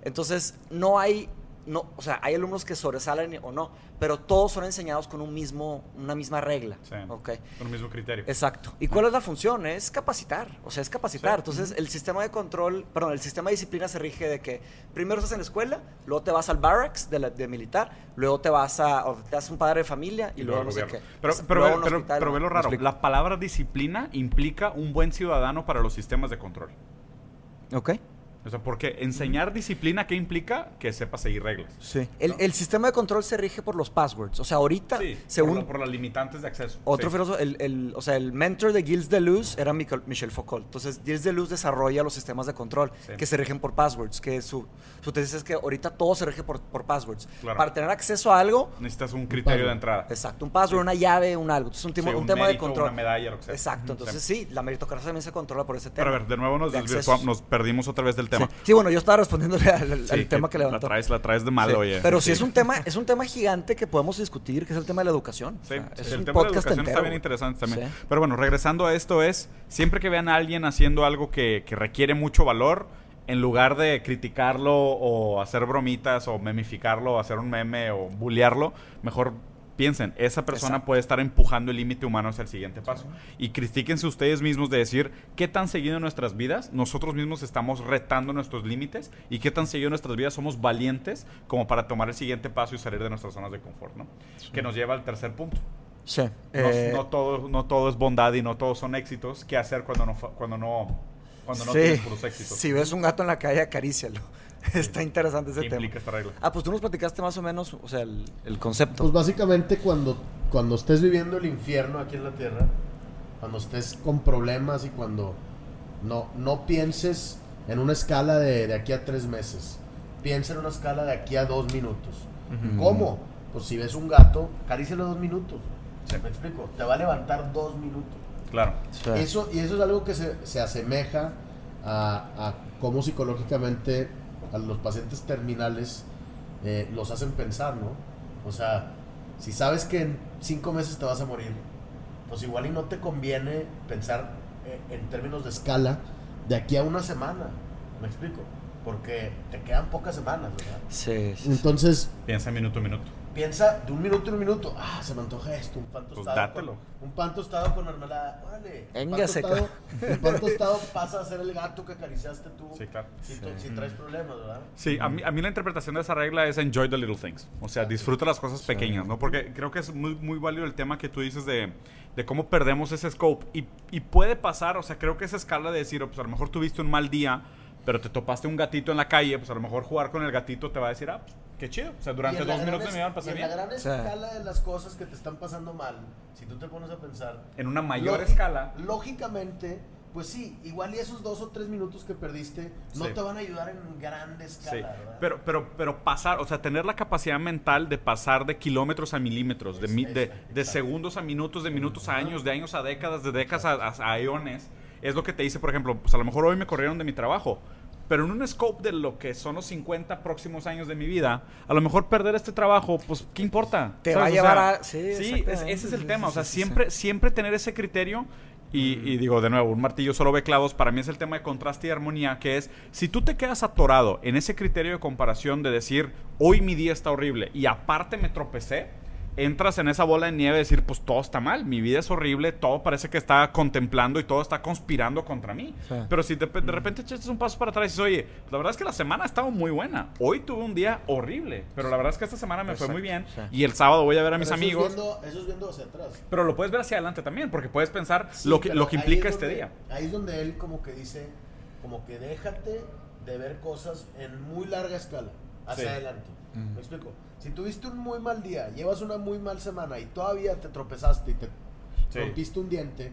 Entonces, no hay, no, o sea, hay alumnos que sobresalen o no, pero todos son enseñados con un mismo, una misma regla, Sí. Con el mismo criterio. Exacto. ¿Y cuál es la función? Es capacitar. O sea, es capacitar. Sí. Entonces, el sistema de control, perdón, el sistema de disciplina se rige de que primero estás en la escuela, luego te vas al barracks de, la- de militar, luego te vas a, o te das un padre de familia y, luego no sé qué. Pero, Es- pero, un pero, hospital, pero ve lo ¿me raro. La palabra disciplina implica un buen ciudadano para los sistemas de control. Ok. O sea, porque enseñar disciplina, ¿qué implica? Que sepa seguir reglas. Sí. El, el sistema de control se rige por los passwords. O sea, ahorita, Sí, según por, la- por las limitantes de acceso. Otro Sí. filósofo, el, el- o sea, el mentor de Gilles Deleuze era Michel, Michel Foucault. Entonces, Gilles Deleuze desarrolla los sistemas de control Sí. que se rigen por passwords. Que su, su tesis es que ahorita todo se rige por, por passwords. Claro. Para tener acceso a algo, Necesitas un criterio de password. entrada. exacto, un password, una llave, un algo. Entonces, un, tema- Sí, un un tema de mérito, control. una medalla, lo que sea. Exacto, entonces sí. sí, la meritocracia también se controla por ese tema. Pero a ver, de nuevo nos De nos perdimos otra vez del tema. Sí. Sí, bueno, yo estaba respondiéndole al, al Sí, tema que La levantó. traes, la traes de mal, Sí. oye. Pero sí, es un tema, es un tema gigante que podemos discutir, que es el tema de la educación. O Sí, sea, es el un tema de la podcast educación entero, está bien interesante también. Pero bueno, regresando a esto es, siempre que vean a alguien haciendo algo que, que requiere mucho valor, en lugar de criticarlo o hacer bromitas o memificarlo o hacer un meme o bullearlo, mejor piensen, esa persona Exacto. puede estar empujando el límite humano hacia el siguiente paso. Y critíquense ustedes mismos de decir qué tan seguido en nuestras vidas nosotros mismos estamos retando nuestros límites y qué tan seguido en nuestras vidas somos valientes como para tomar el siguiente paso y salir de nuestras zonas de confort, ¿no? Que nos lleva al tercer punto. Sí. No, eh, no todo, no todo es bondad y no todos son éxitos. ¿Qué hacer cuando no, cuando no, cuando no sí. tienes puros éxitos? Si ves un gato en la calle, acarícialo. Está interesante ese ¿Qué tema. implica esta regla? Ah, pues tú nos platicaste más o menos, o sea, el, el concepto. Pues básicamente cuando, cuando estés viviendo el infierno aquí en la tierra, cuando estés con problemas y cuando no, no pienses en una escala de, de aquí a tres meses, piensa en una escala de aquí a dos minutos. Ujú. ¿Cómo? Pues si ves un gato, acarícialo dos minutos. ¿Me explico? Te va a levantar dos minutos. Claro. Sí. Eso, y eso es algo que se, se asemeja a, a cómo psicológicamente a los pacientes terminales eh, los hacen pensar, ¿no? O sea, si sabes que en cinco meses te vas a morir, pues igual y no te conviene pensar eh, en términos de escala de aquí a una semana, ¿me explico? Porque te quedan pocas semanas, ¿verdad? Sí, sí, sí. Entonces, Piensa minuto a minuto. Piensa de un minuto en un minuto, ah, se me antoja esto, un pan Pues tostado. dátelo. con, un pan tostado con mermelada, órale. Véngase, tostado- El pan tostado pasa a ser el gato que acariciaste tú. Sí, claro. Si, tú- si traes problemas, ¿verdad? Sí, a mí, a mí la interpretación de esa regla es enjoy the little things. O sea, disfruta las cosas pequeñas, ¿no? Porque creo que es muy, muy válido el tema que tú dices de, de cómo perdemos ese scope. Y, y puede pasar, o sea, creo que esa escala de decir, oh, pues a lo mejor tuviste un mal día, pero te topaste un gatito en la calle, pues a lo mejor jugar con el gatito te va a decir, ah, pues, qué chido. O sea, durante Y en la dos gran minutos es- me iban a y pasar en bien. la gran escala de las cosas que te están pasando mal, si tú te pones a pensar. En una mayor escala. Lógicamente, pues sí, igual y esos dos o tres minutos que perdiste no Sí. te van a ayudar en grande escala, Sí, ¿verdad? pero, pero, pero pasar, o sea, tener la capacidad mental de pasar de kilómetros a milímetros, de, Es- mi- es- de, de segundos a minutos, de minutos a años, de años a décadas, de décadas a, a- a eones, es lo que te dice, por ejemplo, pues a lo mejor hoy me corrieron de mi trabajo, pero en un scope de lo que son los 50 próximos años de mi vida, a lo mejor perder este trabajo, pues, ¿qué importa? Te ¿Sabes? va a O llevar sea, a- sí, es- exactamente. ese es el Sí, tema, sí, o sea, sí, sí, siempre, siempre tener ese criterio y, y digo, de nuevo, un martillo solo ve clavos. Para mí es el tema de contraste y armonía, que es, si tú te quedas atorado en ese criterio de comparación de decir, hoy mi día está horrible y aparte me tropecé, entras en esa bola de nieve de decir, pues todo está mal, mi vida es horrible, todo parece que está contemplando y todo está conspirando contra mí. Sí. Pero si de, de repente echaste un paso para atrás y dices, oye, la verdad es que la semana ha estado muy buena. Hoy tuve un día horrible, pero la verdad es que esta semana me fue muy bien sí. y el sábado voy a ver a mis Pero eso es amigos. viendo- eso es viendo hacia atrás. Pero lo puedes ver hacia adelante también, porque puedes pensar Sí, lo, que, lo que implica es este día. Ahí es donde él como que dice, como que déjate de ver cosas en muy larga escala, hacia Sí. adelante. Mm. ¿Me explico? Si tuviste un muy mal día, llevas una muy mal semana y todavía te tropezaste y te Sí. rompiste un diente,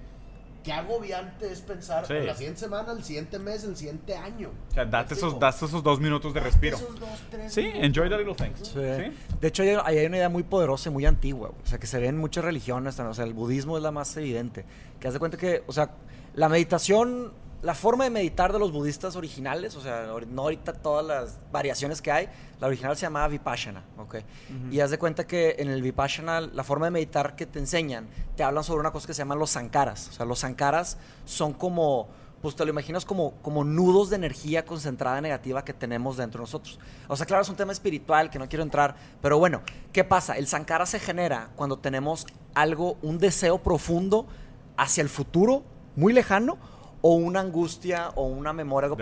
qué agobiante es pensar Sí. en la siguiente semana, el siguiente mes, el siguiente año. O sea, ¿Me date esos, date esos dos minutos de Date respiro. esos dos, tres Sí, minutos. enjoy the little things. Sí. Sí. De hecho, hay, hay una idea muy poderosa y muy antigua, o sea, que se ve en muchas religiones, o sea, el budismo es la más evidente, que haz de cuenta que, o sea, la meditación la forma de meditar de los budistas originales, o sea, no ahorita todas las variaciones que hay, la original se llamaba Vipassana, ¿ok? Y haz de cuenta que en el Vipassana, la forma de meditar que te enseñan, te hablan sobre una cosa que se llaman los sankaras. O sea, los sankaras son como, pues te lo imaginas como, como nudos de energía concentrada negativa que tenemos dentro de nosotros. O sea, claro, es un tema espiritual que no quiero entrar, pero bueno, ¿qué pasa? El sankara se genera cuando tenemos algo, un deseo profundo hacia el futuro, muy lejano, o una angustia o una memoria algo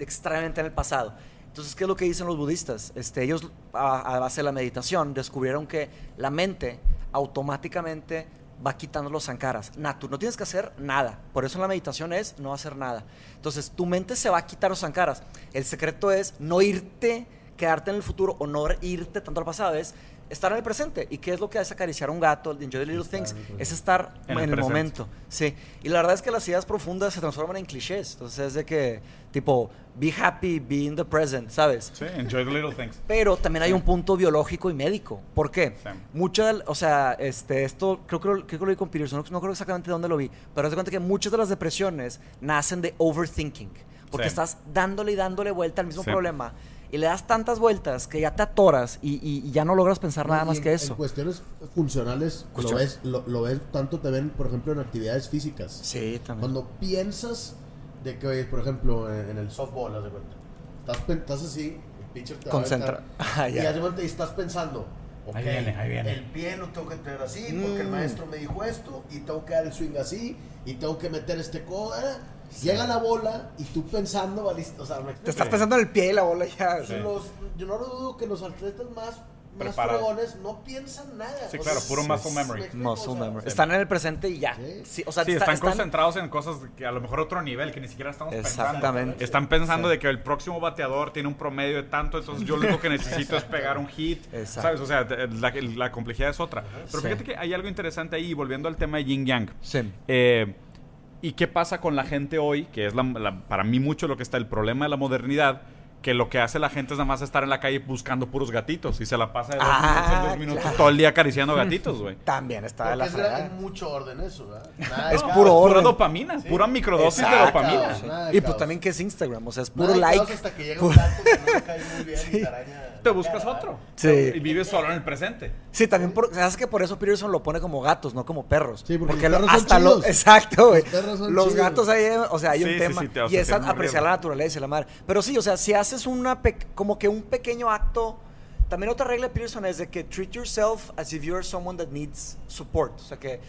extremadamente en el pasado. Entonces, ¿qué es lo que dicen los budistas? Este, ellos, a, a base de la meditación, descubrieron que la mente automáticamente va quitando los sankaras. Natu, no tienes que hacer nada. Por eso la meditación es no hacer nada. Entonces, tu mente se va a quitar los sankaras. El secreto es no irte, quedarte en el futuro o no irte tanto al pasado. Es estar en el presente. ¿Y qué es lo que hace acariciar a un gato? el Enjoy the Little Things. Es estar En en, el el, momento. Sí. Y la verdad es que las ideas profundas se transforman en clichés. Entonces, es de que, tipo, be happy, be in the present, ¿sabes? Sí, enjoy the little things. Pero también hay un punto biológico y médico. ¿Por qué? Sí. Mucha, del- o sea, este, esto creo, que lo- creo que lo vi con Peterson, no, no creo exactamente dónde lo vi, pero haz de cuenta que muchas de las depresiones nacen de overthinking, porque Sí. estás dándole y dándole vuelta al mismo Sí. problema y le das tantas vueltas que ya te atoras y, y- y ya no logras pensar nada Y más en- que En eso. cuestiones funcionales, lo ves, lo, lo ves tanto también, por ejemplo, en actividades físicas. Sí, también. Cuando piensas de que, oye, por ejemplo, en, en el softball, haz de cuenta. Estás, estás así, el pitcher te va a Concentra. aventar, Ah, y de cuenta y estás pensando, ok, Ahí viene, ahí viene. el pie lo tengo que tener así, porque el Mm. maestro me dijo esto, y tengo que dar el swing así, y tengo que meter este codo. Llega la bola, y tú pensando, valiste, o sea, me Te estás pensando en el pie y la bola ya. Sí. los- yo no lo dudo que los atletas más, más fregones no piensan nada. Sí, O claro, sea, puro muscle sí, memory. explico, Muscle o sea, memory. Están en el presente y ya. Sí. Sí, o sea, Sí, está- están, están- concentrados en cosas que a lo mejor otro nivel que ni siquiera estamos pensando. Exactamente. Están pensando de que el próximo bateador tiene un promedio de tanto, entonces yo lo único que necesito es pegar un hit. Exacto. ¿Sabes? O sea, la, la complejidad es otra. Pero Sí. fíjate que hay algo interesante ahí, volviendo al tema de Yin Yang. Sí. Eh, ¿Y qué pasa con la gente hoy? Que es la- la- para mí mucho lo que está el problema de la modernidad. Que lo que hace la gente es nada más estar en la calle buscando puros gatitos. Y se la pasa de dos Ah, minutos en dos minutos claro. todo el día acariciando gatitos, güey. También está de Porque la es, gra- fregada. es mucho orden eso, ¿verdad? Nada Es puro caos. Pura orden. dopamina, pura microdosis de dopamina. Sí. Y pues caos. también que es Instagram, o sea, es puro like. hasta que llega Pu- un gato que no le cae muy bien y te buscas cara, otro. Sí. Y vives solo en el presente. Sí, también por, hace que por eso Peterson lo pone como gatos, no como perros. Sí, porque los lo- perros son hasta lo, exacto, güey. Los perros son Los chidos. gatos ahí, o sea, hay Sí, un sí, tema sí, y sea, es apreciar la naturaleza y la madre. Pero sí, o sea, si haces una como que un pequeño acto, también otra regla de Peterson es de que treat yourself as if you're someone that needs support, o sea que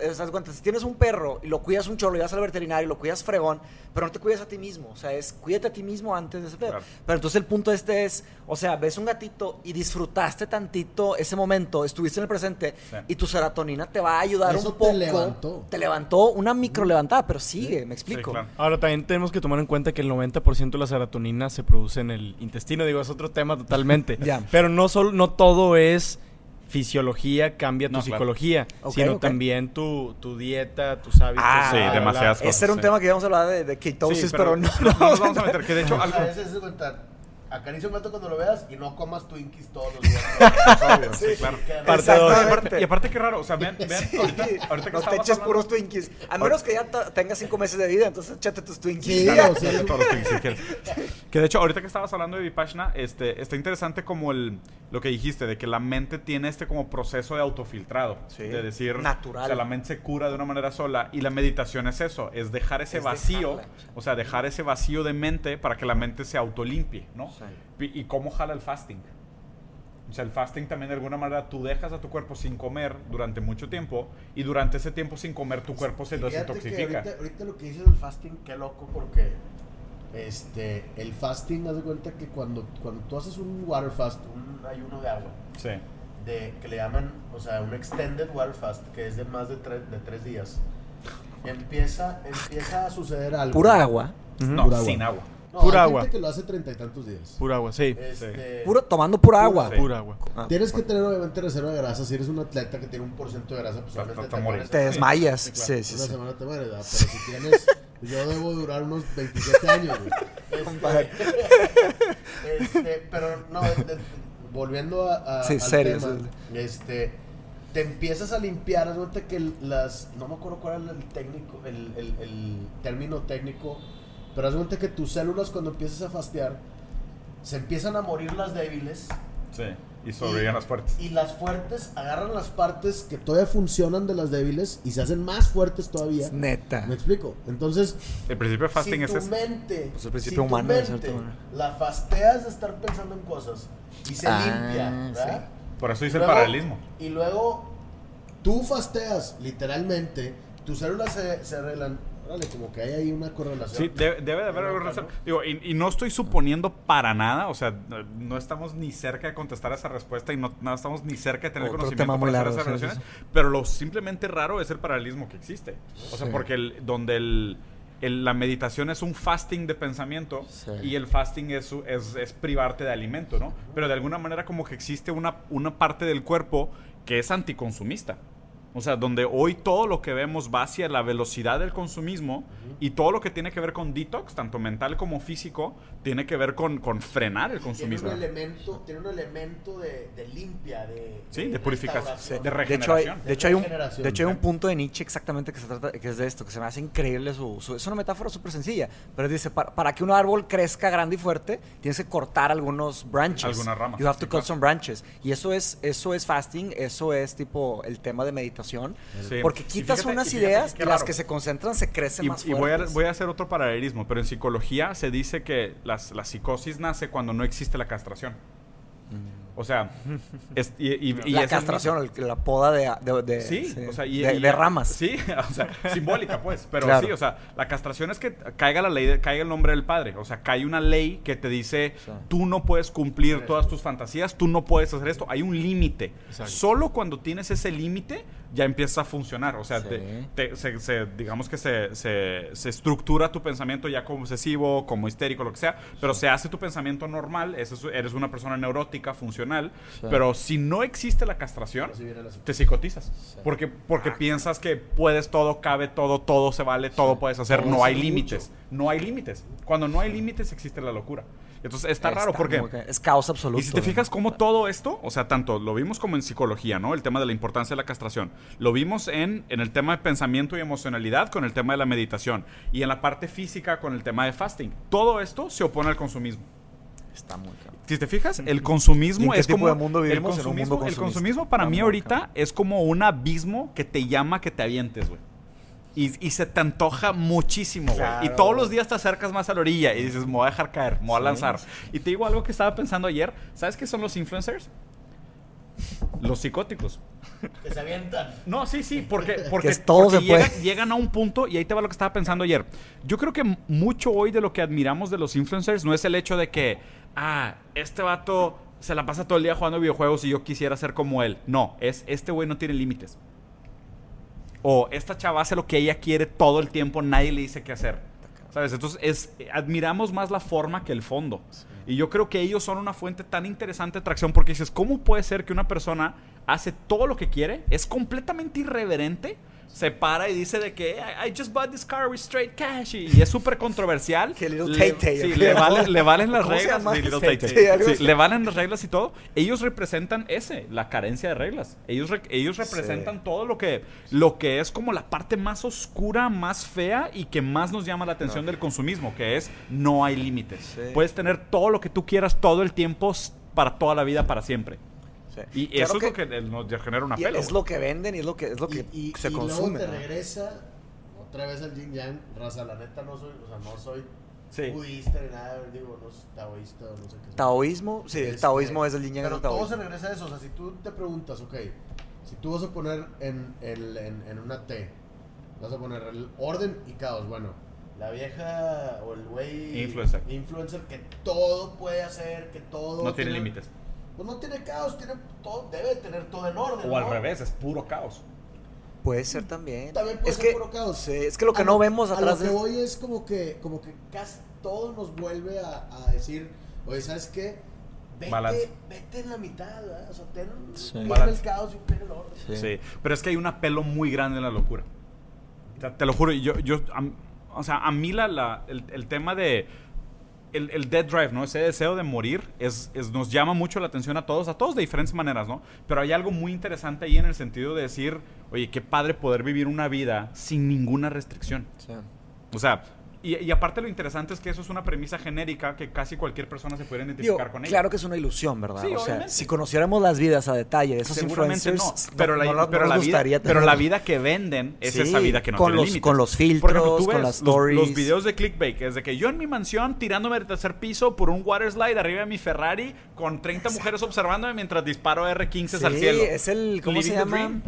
¿te das cuenta? Si tienes un perro y lo cuidas un chorro y vas al veterinario y lo cuidas fregón, pero no te cuidas a ti mismo. O sea, es cuídate a ti mismo antes de ese. Claro. Pero entonces el punto este es, o sea, ves un gatito y disfrutaste tantito ese momento, estuviste en el presente Sí. y tu serotonina te va a ayudar Eso un te poco. levantó. Te levantó una micro levantada, pero sigue, me explico. Sí, claro. Ahora también tenemos que tomar en cuenta que el 90% de la serotonina se produce en el intestino, digo, es otro tema totalmente. Ya. Pero no solo no todo es fisiología, cambia tu No, psicología, sino también tu, tu dieta, tus hábitos. Ah, Sí, demasiadas cosas. Ese era un sí. tema que íbamos a hablar de, de ketosis, Sí, pero, no. no, no nos vamos a meter. Que de hecho, A algo. Acaricia un gato cuando lo veas y no comas Twinkies todos los días. obvio, sí, claro. Y dos. aparte, y aparte, qué raro. O sea, vean, vean Sí. ahorita, ahorita que no te eches hablando- puros Twinkies. A menos que ya tengas cinco meses de vida, entonces échate tus Twinkies. Sí, Claro, o sea, sí, todos los quieres. Que de hecho, ahorita que estabas hablando de Vipassana, este, está interesante como el, lo que dijiste, de que la mente tiene este como proceso de autofiltrado. Sí, De decir, natural. O sea, la mente se cura de una manera sola y la meditación es eso, es dejar ese Es vacío, dejarla. o sea, dejar ese vacío de mente para que la mente se autolimpie, ¿no? Sí. Y, cómo jala el fasting. O sea, el fasting también de alguna manera tú dejas a tu cuerpo sin comer durante mucho tiempo y durante ese tiempo sin comer tu cuerpo se desintoxifica. Ahorita, ahorita lo que dices del fasting, qué loco, porque este, el fasting, haz de cuenta que cuando, cuando tú haces un water fast, un ayuno de agua, Sí. de, que le llaman, o sea, un extended water fast, que es de más de, tres de tres días, empieza, empieza a suceder algo. Pura agua. No, Pura agua. sin agua. No, Pura hay agua. gente que lo hace treinta y tantos días. Pura agua, sí. Este, Puro, tomando pura agua. Sí. Pura agua. Ah, Tienes que tener obviamente reserva de grasa. Si eres un atleta que tiene un por ciento de grasa, pues obviamente te mueres. Te desmayas. Sí, claro. Sí, sí, Una sí. semana te mueres, ¿verdad? Pero si tienes. Yo debo durar unos 27 años, güey. Compadre. Este, este, pero no, de- de- volviendo a, a- Sí, al serio, tema, sí. este, te empiezas a limpiar, haz cuenta que las, no me acuerdo cuál era el técnico, el, el- el término técnico, Pero haz de cuenta que tus células cuando empiezas a fastear, se empiezan a morir las débiles Sí. Y sobreviven las fuertes. y las fuertes agarran las partes que todavía funcionan de las débiles y se hacen más fuertes todavía. Es neta. ¿Me explico? Entonces, El principio de fasting si es tu ese. mente, Pues el principio si tu humano, de mente manera. la fasteas de estar pensando en cosas y se Ah, limpia, ¿verdad? Por eso dice el paralelismo. Y luego tú fasteas, literalmente, tus células se, se arreglan. Órale, como que hay ahí una correlación. Sí, debe, debe de haber algo. ¿no? Digo, y, y no estoy suponiendo para nada, o sea, no, no estamos ni cerca de contestar esa respuesta y no, no estamos ni cerca de tener Otro conocimiento para hacer largo, esas sí, relaciones. Pero lo simplemente raro es el paralelismo que existe. O sea, Sí. porque el, donde el, el- la meditación es un fasting de pensamiento Sí. y el fasting es, su- es, es privarte de alimento, ¿no? Pero de alguna manera como que existe una, una parte del cuerpo que es anticonsumista. O sea, donde hoy todo lo que vemos va hacia la velocidad del consumismo y todo lo que tiene que ver con detox, tanto mental como físico, tiene que ver con, con frenar el Tiene consumismo. un elemento, tiene un elemento de, de limpia, de, Sí, de purificación, de De hecho, hay, regeneración. de, hecho hay un, Regeneración. de hecho hay un punto de Nietzsche exactamente que se trata, que es de esto, que se me hace increíble su, su- es una metáfora súper sencilla, pero dice, para, para que un árbol crezca grande y fuerte, tienes que cortar algunos branches. Algunas ramas, You have sí, to cut claro. some branches. Y eso es, eso es fasting, eso es tipo el tema de meditación, Sí. porque quitas fíjate- unas y fíjate ideas y las que se concentran se crecen Y, más y voy, a, fuertes. voy a hacer otro paralelismo, pero en psicología se dice que las, la psicosis nace cuando no existe la castración. O sea, es- y, y- y la es el castración, el- la poda de, de, de- Sí, o sea, y, de, y- de ramas. Sí, o sea, simbólica, pues. Pero Claro. sí, o sea, la castración es que caiga la ley, de- caiga el nombre del padre. O sea, cae una ley que te dice, tú no puedes cumplir todas tus fantasías, tú no puedes hacer esto. Hay un límite. Solo cuando tienes ese límite, ya empieza a funcionar. O sea, Sí. te- te- se- se- digamos que se, se- se estructura tu pensamiento ya como obsesivo, como histérico, lo que sea. Pero se hace tu pensamiento normal. eres una persona neurótica, funcional. Sí. Pero si no existe la castración, te psicotizas. Porque, porque piensas que puedes todo, cabe todo, todo se vale, todo puedes hacer, Todo no hay es límites. No hay límites. Cuando no hay límites existe la locura. Entonces está, raro porque... muy es caos absoluto. Y si te fijas cómo todo esto, o sea, tanto lo vimos como en psicología, ¿no? El tema de la importancia de la castración. Lo vimos en, en el tema de pensamiento y emocionalidad con el tema de la meditación. Y en la parte física con el tema de fasting. Todo esto se opone al consumismo. Está muy cabrón. Si te fijas, el consumismo ¿Y en qué es como mundo el vivimos? En un mundo consumismo, el consumismo para Está mí ahorita es como un abismo que te llama que te avientes, güey. Y, y se te antoja muchísimo, güey. Y todos los días te acercas más a la orilla y dices, me voy a dejar caer, me voy a Sí, lanzar. sí. Y te digo algo que estaba pensando ayer. ¿Sabes qué son los influencers? Los psicóticos. Que se avientan. No, sí, sí, porque, porque, todo porque se puede. llegan, llegan a un punto y ahí te va lo que estaba pensando ayer. Yo creo que mucho hoy de lo que admiramos de los influencers no es el hecho de que, ah, este vato se la pasa todo el día jugando videojuegos y yo quisiera ser como él. No, es este güey no tiene límites. O esta chava hace lo que ella quiere todo el tiempo, nadie le dice qué hacer. ¿Sabes? Entonces es, admiramos más la forma que el fondo. Y yo creo que ellos son una fuente tan interesante de atracción porque dices, ¿cómo puede ser que una persona hace todo lo que quiere? Es completamente irreverente. Se para y dice de que I, just bought this car with straight cash y, es súper controversial. Que Little le, Tay-Tay, sí, ¿o le, vale- le valen las ¿Cómo se reglas. Sí, Little Tay-Tay. Tay-Tay. Sí, le valen las reglas y todo. Ellos representan ese, la carencia de reglas. Ellos, re- ellos representan todo lo que, lo que es como la parte más oscura, más fea y que más nos llama la atención del consumismo, que es no hay límites. Puedes tener todo lo que tú quieras todo el tiempo para toda la vida, para siempre. Sí. Y Claro eso es lo que nos genera una y pelo. es lo que venden y es lo que, es lo que y, y- se y consume. luego te ¿no? regresa otra vez al yin yang. Raza, la neta no soy, o sea, no soy Sí. budista ni nada, digo, no soy taoísta o no sé qué. soy. Taoísmo, sí, el Este, taoísmo es el yin yang Pero todo se regresa a eso. O sea, si tú te preguntas, ok, si tú vas a poner en, el- en, en una T, vas a poner el orden y caos. Bueno, la vieja o el güey Influencer. influencer que todo puede hacer, que todo. No tiene límites. Pues no tiene caos, tiene todo, debe tener todo en orden. O al revés, es puro caos. Puede ser también. También puede es ser que, puro caos. es que lo que A no vemos a atrás lo que de... voy es como que, como que casi todo nos vuelve a, a decir, oye, ¿sabes qué? Vete, Balance. vete en la mitad, ¿verdad? O sea, ten Sí. el caos y un el orden. Sí. Sí, pero es que hay un apelo muy grande en la locura. O sea, te lo juro, yo, yo, a- o sea, a mí la, la- el, el tema de el, el dead drive, ¿no? Ese deseo de morir es, es- nos llama mucho la atención a todos, a todos de diferentes maneras, ¿no? Pero hay algo muy interesante ahí en el sentido de decir, oye, qué padre poder vivir una vida sin ninguna restricción. Sí. O sea, Y, y aparte lo interesante es que eso es una premisa genérica que casi cualquier persona se puede Digo, identificar con ella. claro que es una ilusión, ¿verdad? Sí, o sea, obviamente. si conociéramos las vidas a detalle de esos Seguramente no, influencers, pero, la, no- pero, la vida, gustaría pero la tener- vida que venden es Sí, esa vida que no con tiene los- límites. con los ejemplo, filtros, tú con las los- Los, stories. videos de clickbait es de que yo en mi mansión tirándome del tercer piso por un water slide arriba de mi Ferrari con 30 mujeres observándome mientras disparo R15 al Sí, cielo. es el, ¿cómo Living se dream.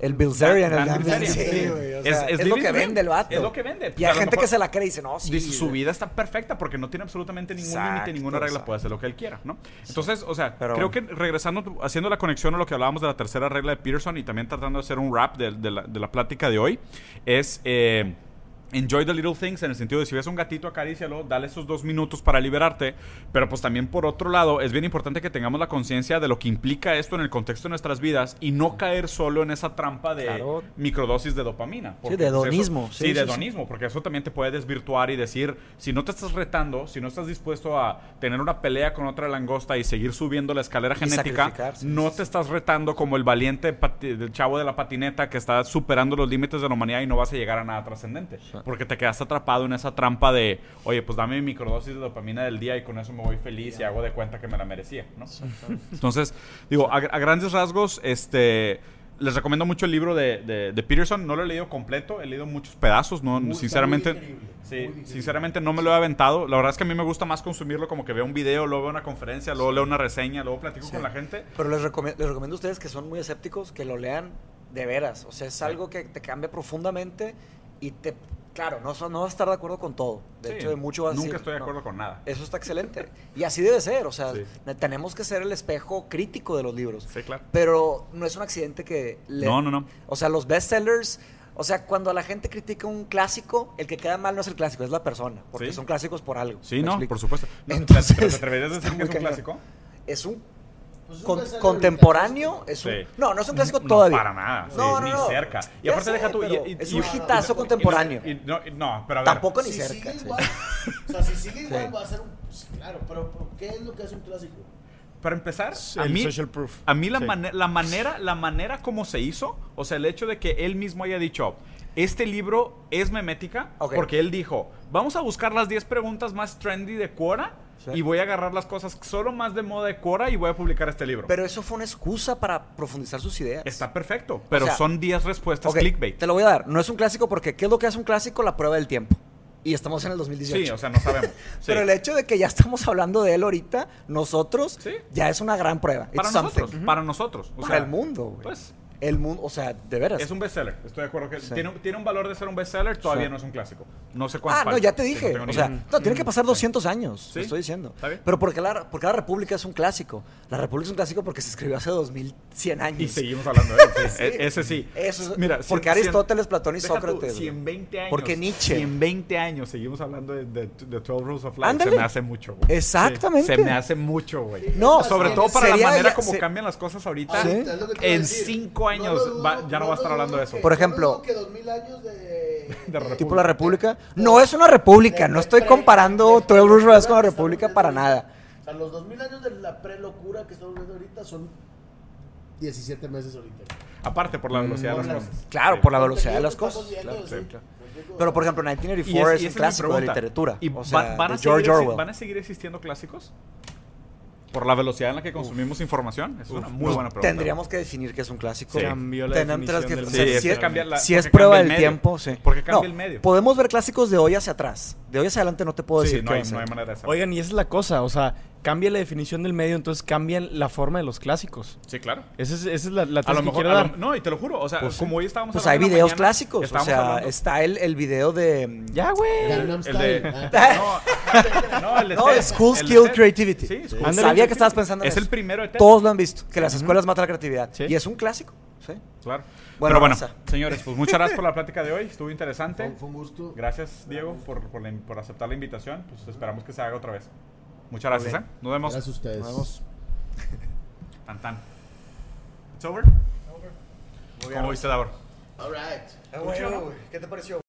El Bilzerian, el Bilzerian, sí. Güey, o Es- sea, es es, lo que vende el vato. Es lo que vende. Y Pues, hay gente que se la cree y dice, no, sí. Dice, su vida está perfecta porque no tiene absolutamente ningún límite, ninguna regla, exacto. puede hacer lo que él quiera, ¿no? Entonces, o sea, Pero- creo que regresando, haciendo la conexión a lo que hablábamos de la tercera regla de Peterson y también tratando de hacer un rap de, de la, de la plática de hoy, es... eh, Enjoy the little things en el sentido de si ves un gatito acarícialo, dale esos dos minutos para liberarte, pero pues también por otro lado es bien importante que tengamos la conciencia de lo que implica esto en el contexto de nuestras vidas y no caer solo en esa trampa de Claro. microdosis de dopamina. porque, de pues, hedonismo, Sí, sí, de sí, sí. hedonismo, porque eso también te puede desvirtuar y decir, si no te estás retando, si no estás dispuesto a tener una pelea con otra langosta y seguir subiendo la escalera Y genética, no sí, te estás retando como el valiente del chavo de la patineta que está superando los límites de la humanidad y no vas a llegar a nada trascendente. Porque te quedaste atrapado en esa trampa de, oye, pues dame mi microdosis de dopamina del día y con eso me voy feliz y hago de cuenta que me la merecía, ¿no? Entonces, digo, a, a grandes rasgos, este... Les recomiendo mucho el libro de, de- de Peterson. No lo he leído completo, he leído muchos pedazos. No, Muy- sinceramente, muy sí, muy sinceramente no me lo he aventado. La verdad es que a mí me gusta más consumirlo como que veo un video, luego veo una conferencia, luego leo una reseña, luego platico con la gente. Pero les, recomie- les recomiendo a ustedes que son muy escépticos que lo lean de veras. O sea, es algo que te cambia profundamente y te... Claro, no, no vas a estar de acuerdo con todo. De Sí, hecho, de mucho vas a Nunca decir, estoy de no, acuerdo con nada. Eso está excelente. Y así debe ser. O sea, Sí. tenemos que ser el espejo crítico de los libros. Sí, claro. Pero no es un accidente que... le- No, no, no. O sea, los bestsellers... O sea, cuando la gente critica un clásico, el que queda mal no es el clásico, es la persona. Porque Sí. son clásicos por algo. Sí, ¿me no, explico? por supuesto. Entonces, ¿Pero te atreverías a decir que es un clásico? Es un Pues es con- contemporáneo, es un... Sí. No, no es un clásico No, todavía. para nada. sí, No, no, ni no. cerca. Y Ya aparte sé, deja tú... y- y- es y- un hitazo contemporáneo. y- no, y- no, pero a ver. Tampoco ni Si cerca. sigue sí. igual, o sea, si sigue igual Sí. va a ser un... pues, claro, pero ¿qué es lo que hace un clásico? Para empezar, a mí, social proof. a mí la, Sí. mane- la manera la manera como se hizo, o sea, el hecho de que él mismo haya dicho, este libro es memética, Ok. porque él dijo, vamos a buscar las 10 preguntas más trendy de Quora Sí. y voy a agarrar las cosas solo más de moda de Quora y voy a publicar este libro. Pero eso fue una excusa para profundizar sus ideas. Está perfecto, pero sea, son 10 respuestas clickbait. Te lo voy a dar. No es un clásico porque ¿qué es lo que hace un clásico? La prueba del tiempo. Y estamos en el 2018. Sí, o sea, no sabemos. Sí. Pero el hecho de que ya estamos hablando de él ahorita, nosotros, Sí. ya es una gran prueba. para It's nosotros, something. para nosotros. o Para sea, el mundo, güey. Pues el mundo, o sea, de veras. Es un bestseller, estoy de acuerdo que sí. tiene, tiene, un valor de ser un bestseller, todavía no es un clásico. No sé cuánto. Ah, falta, no, ya te dije. No o sea, no, tiene que pasar 200 años, ¿Sí? estoy diciendo. ¿Está bien? Pero porque la, porque la República es un clásico. La República es un clásico porque se escribió hace 2100 años. Y seguimos hablando de él. sí. E ese sí. Eso Mira, porque Aristóteles, Platón y Sócrates. 120 años. Porque Nietzsche. 120 años seguimos hablando de, de, de 12 Rules of Life. Ándale. Se me hace mucho. Güey. Exactamente. se me hace mucho, güey. No. Sobre todo para la manera como cambian las cosas ahorita. Ah, en 5 años lo dudo, va- ya no va a estar hablando de eso. que- Por no lo ejemplo- que 2000 años de... República. Tipo la República. No es una república, no estoy comparando 12 Rules of Life con la República para nada. O sea, los 2000 años de la pre-locura que estamos viendo ahorita son 17 meses ahorita. Aparte por la velocidad de por las la- cosas. Claro, Sí. por la velocidad de las cosas. viendo, Claro, sí. sí, claro. Pero por ejemplo, Y 1984 es- y es, un clásico de literatura. ¿Y o sea, van, a de seguir, George Orwell. van a seguir existiendo clásicos? ¿Por la velocidad en la que consumimos información? Es una muy buena pregunta. Tendríamos que definir qué es un clásico. Sí. Cambió la definición que- del o sea, si es- cambia la- si es porque prueba del tiempo, sí. Porque cambia No, el medio. Podemos ver clásicos de hoy hacia atrás. De hoy hacia adelante no te puedo Sí, decir no qué hay, no hay manera de saber. Oigan, y esa es la cosa, o sea, cambia la definición del medio, entonces cambian la forma de los clásicos. Sí, claro. Esa es, esa es la, la A lo que mejor, quiero a lo- dar. no, y te lo juro, o sea, Pues como hoy estábamos Pues hay hablando videos mañana, clásicos. O sea, hablando- está el, el video de. Ya, güey. El de-. No, no, el de No, School Skill. Creativity. Sí, School Sabía que estabas pensando en Es eso. el primero de TED. Todos lo han visto. Que las escuelas matan la creatividad. Sí. Y es un clásico. Sí. Claro. Bueno, Pero bueno, señores, pues muchas gracias por la plática de hoy. Estuvo interesante. Fue, fue un gusto. Gracias, Diego, por, por, la- por aceptar la invitación. Pues esperamos que se haga otra vez. Muchas gracias, ¿eh? Nos vemos. Gracias a ustedes. Nos vemos. Tan, tan. It's over. ¿Cómo viste, Davor? All right. ¿Qué te pareció?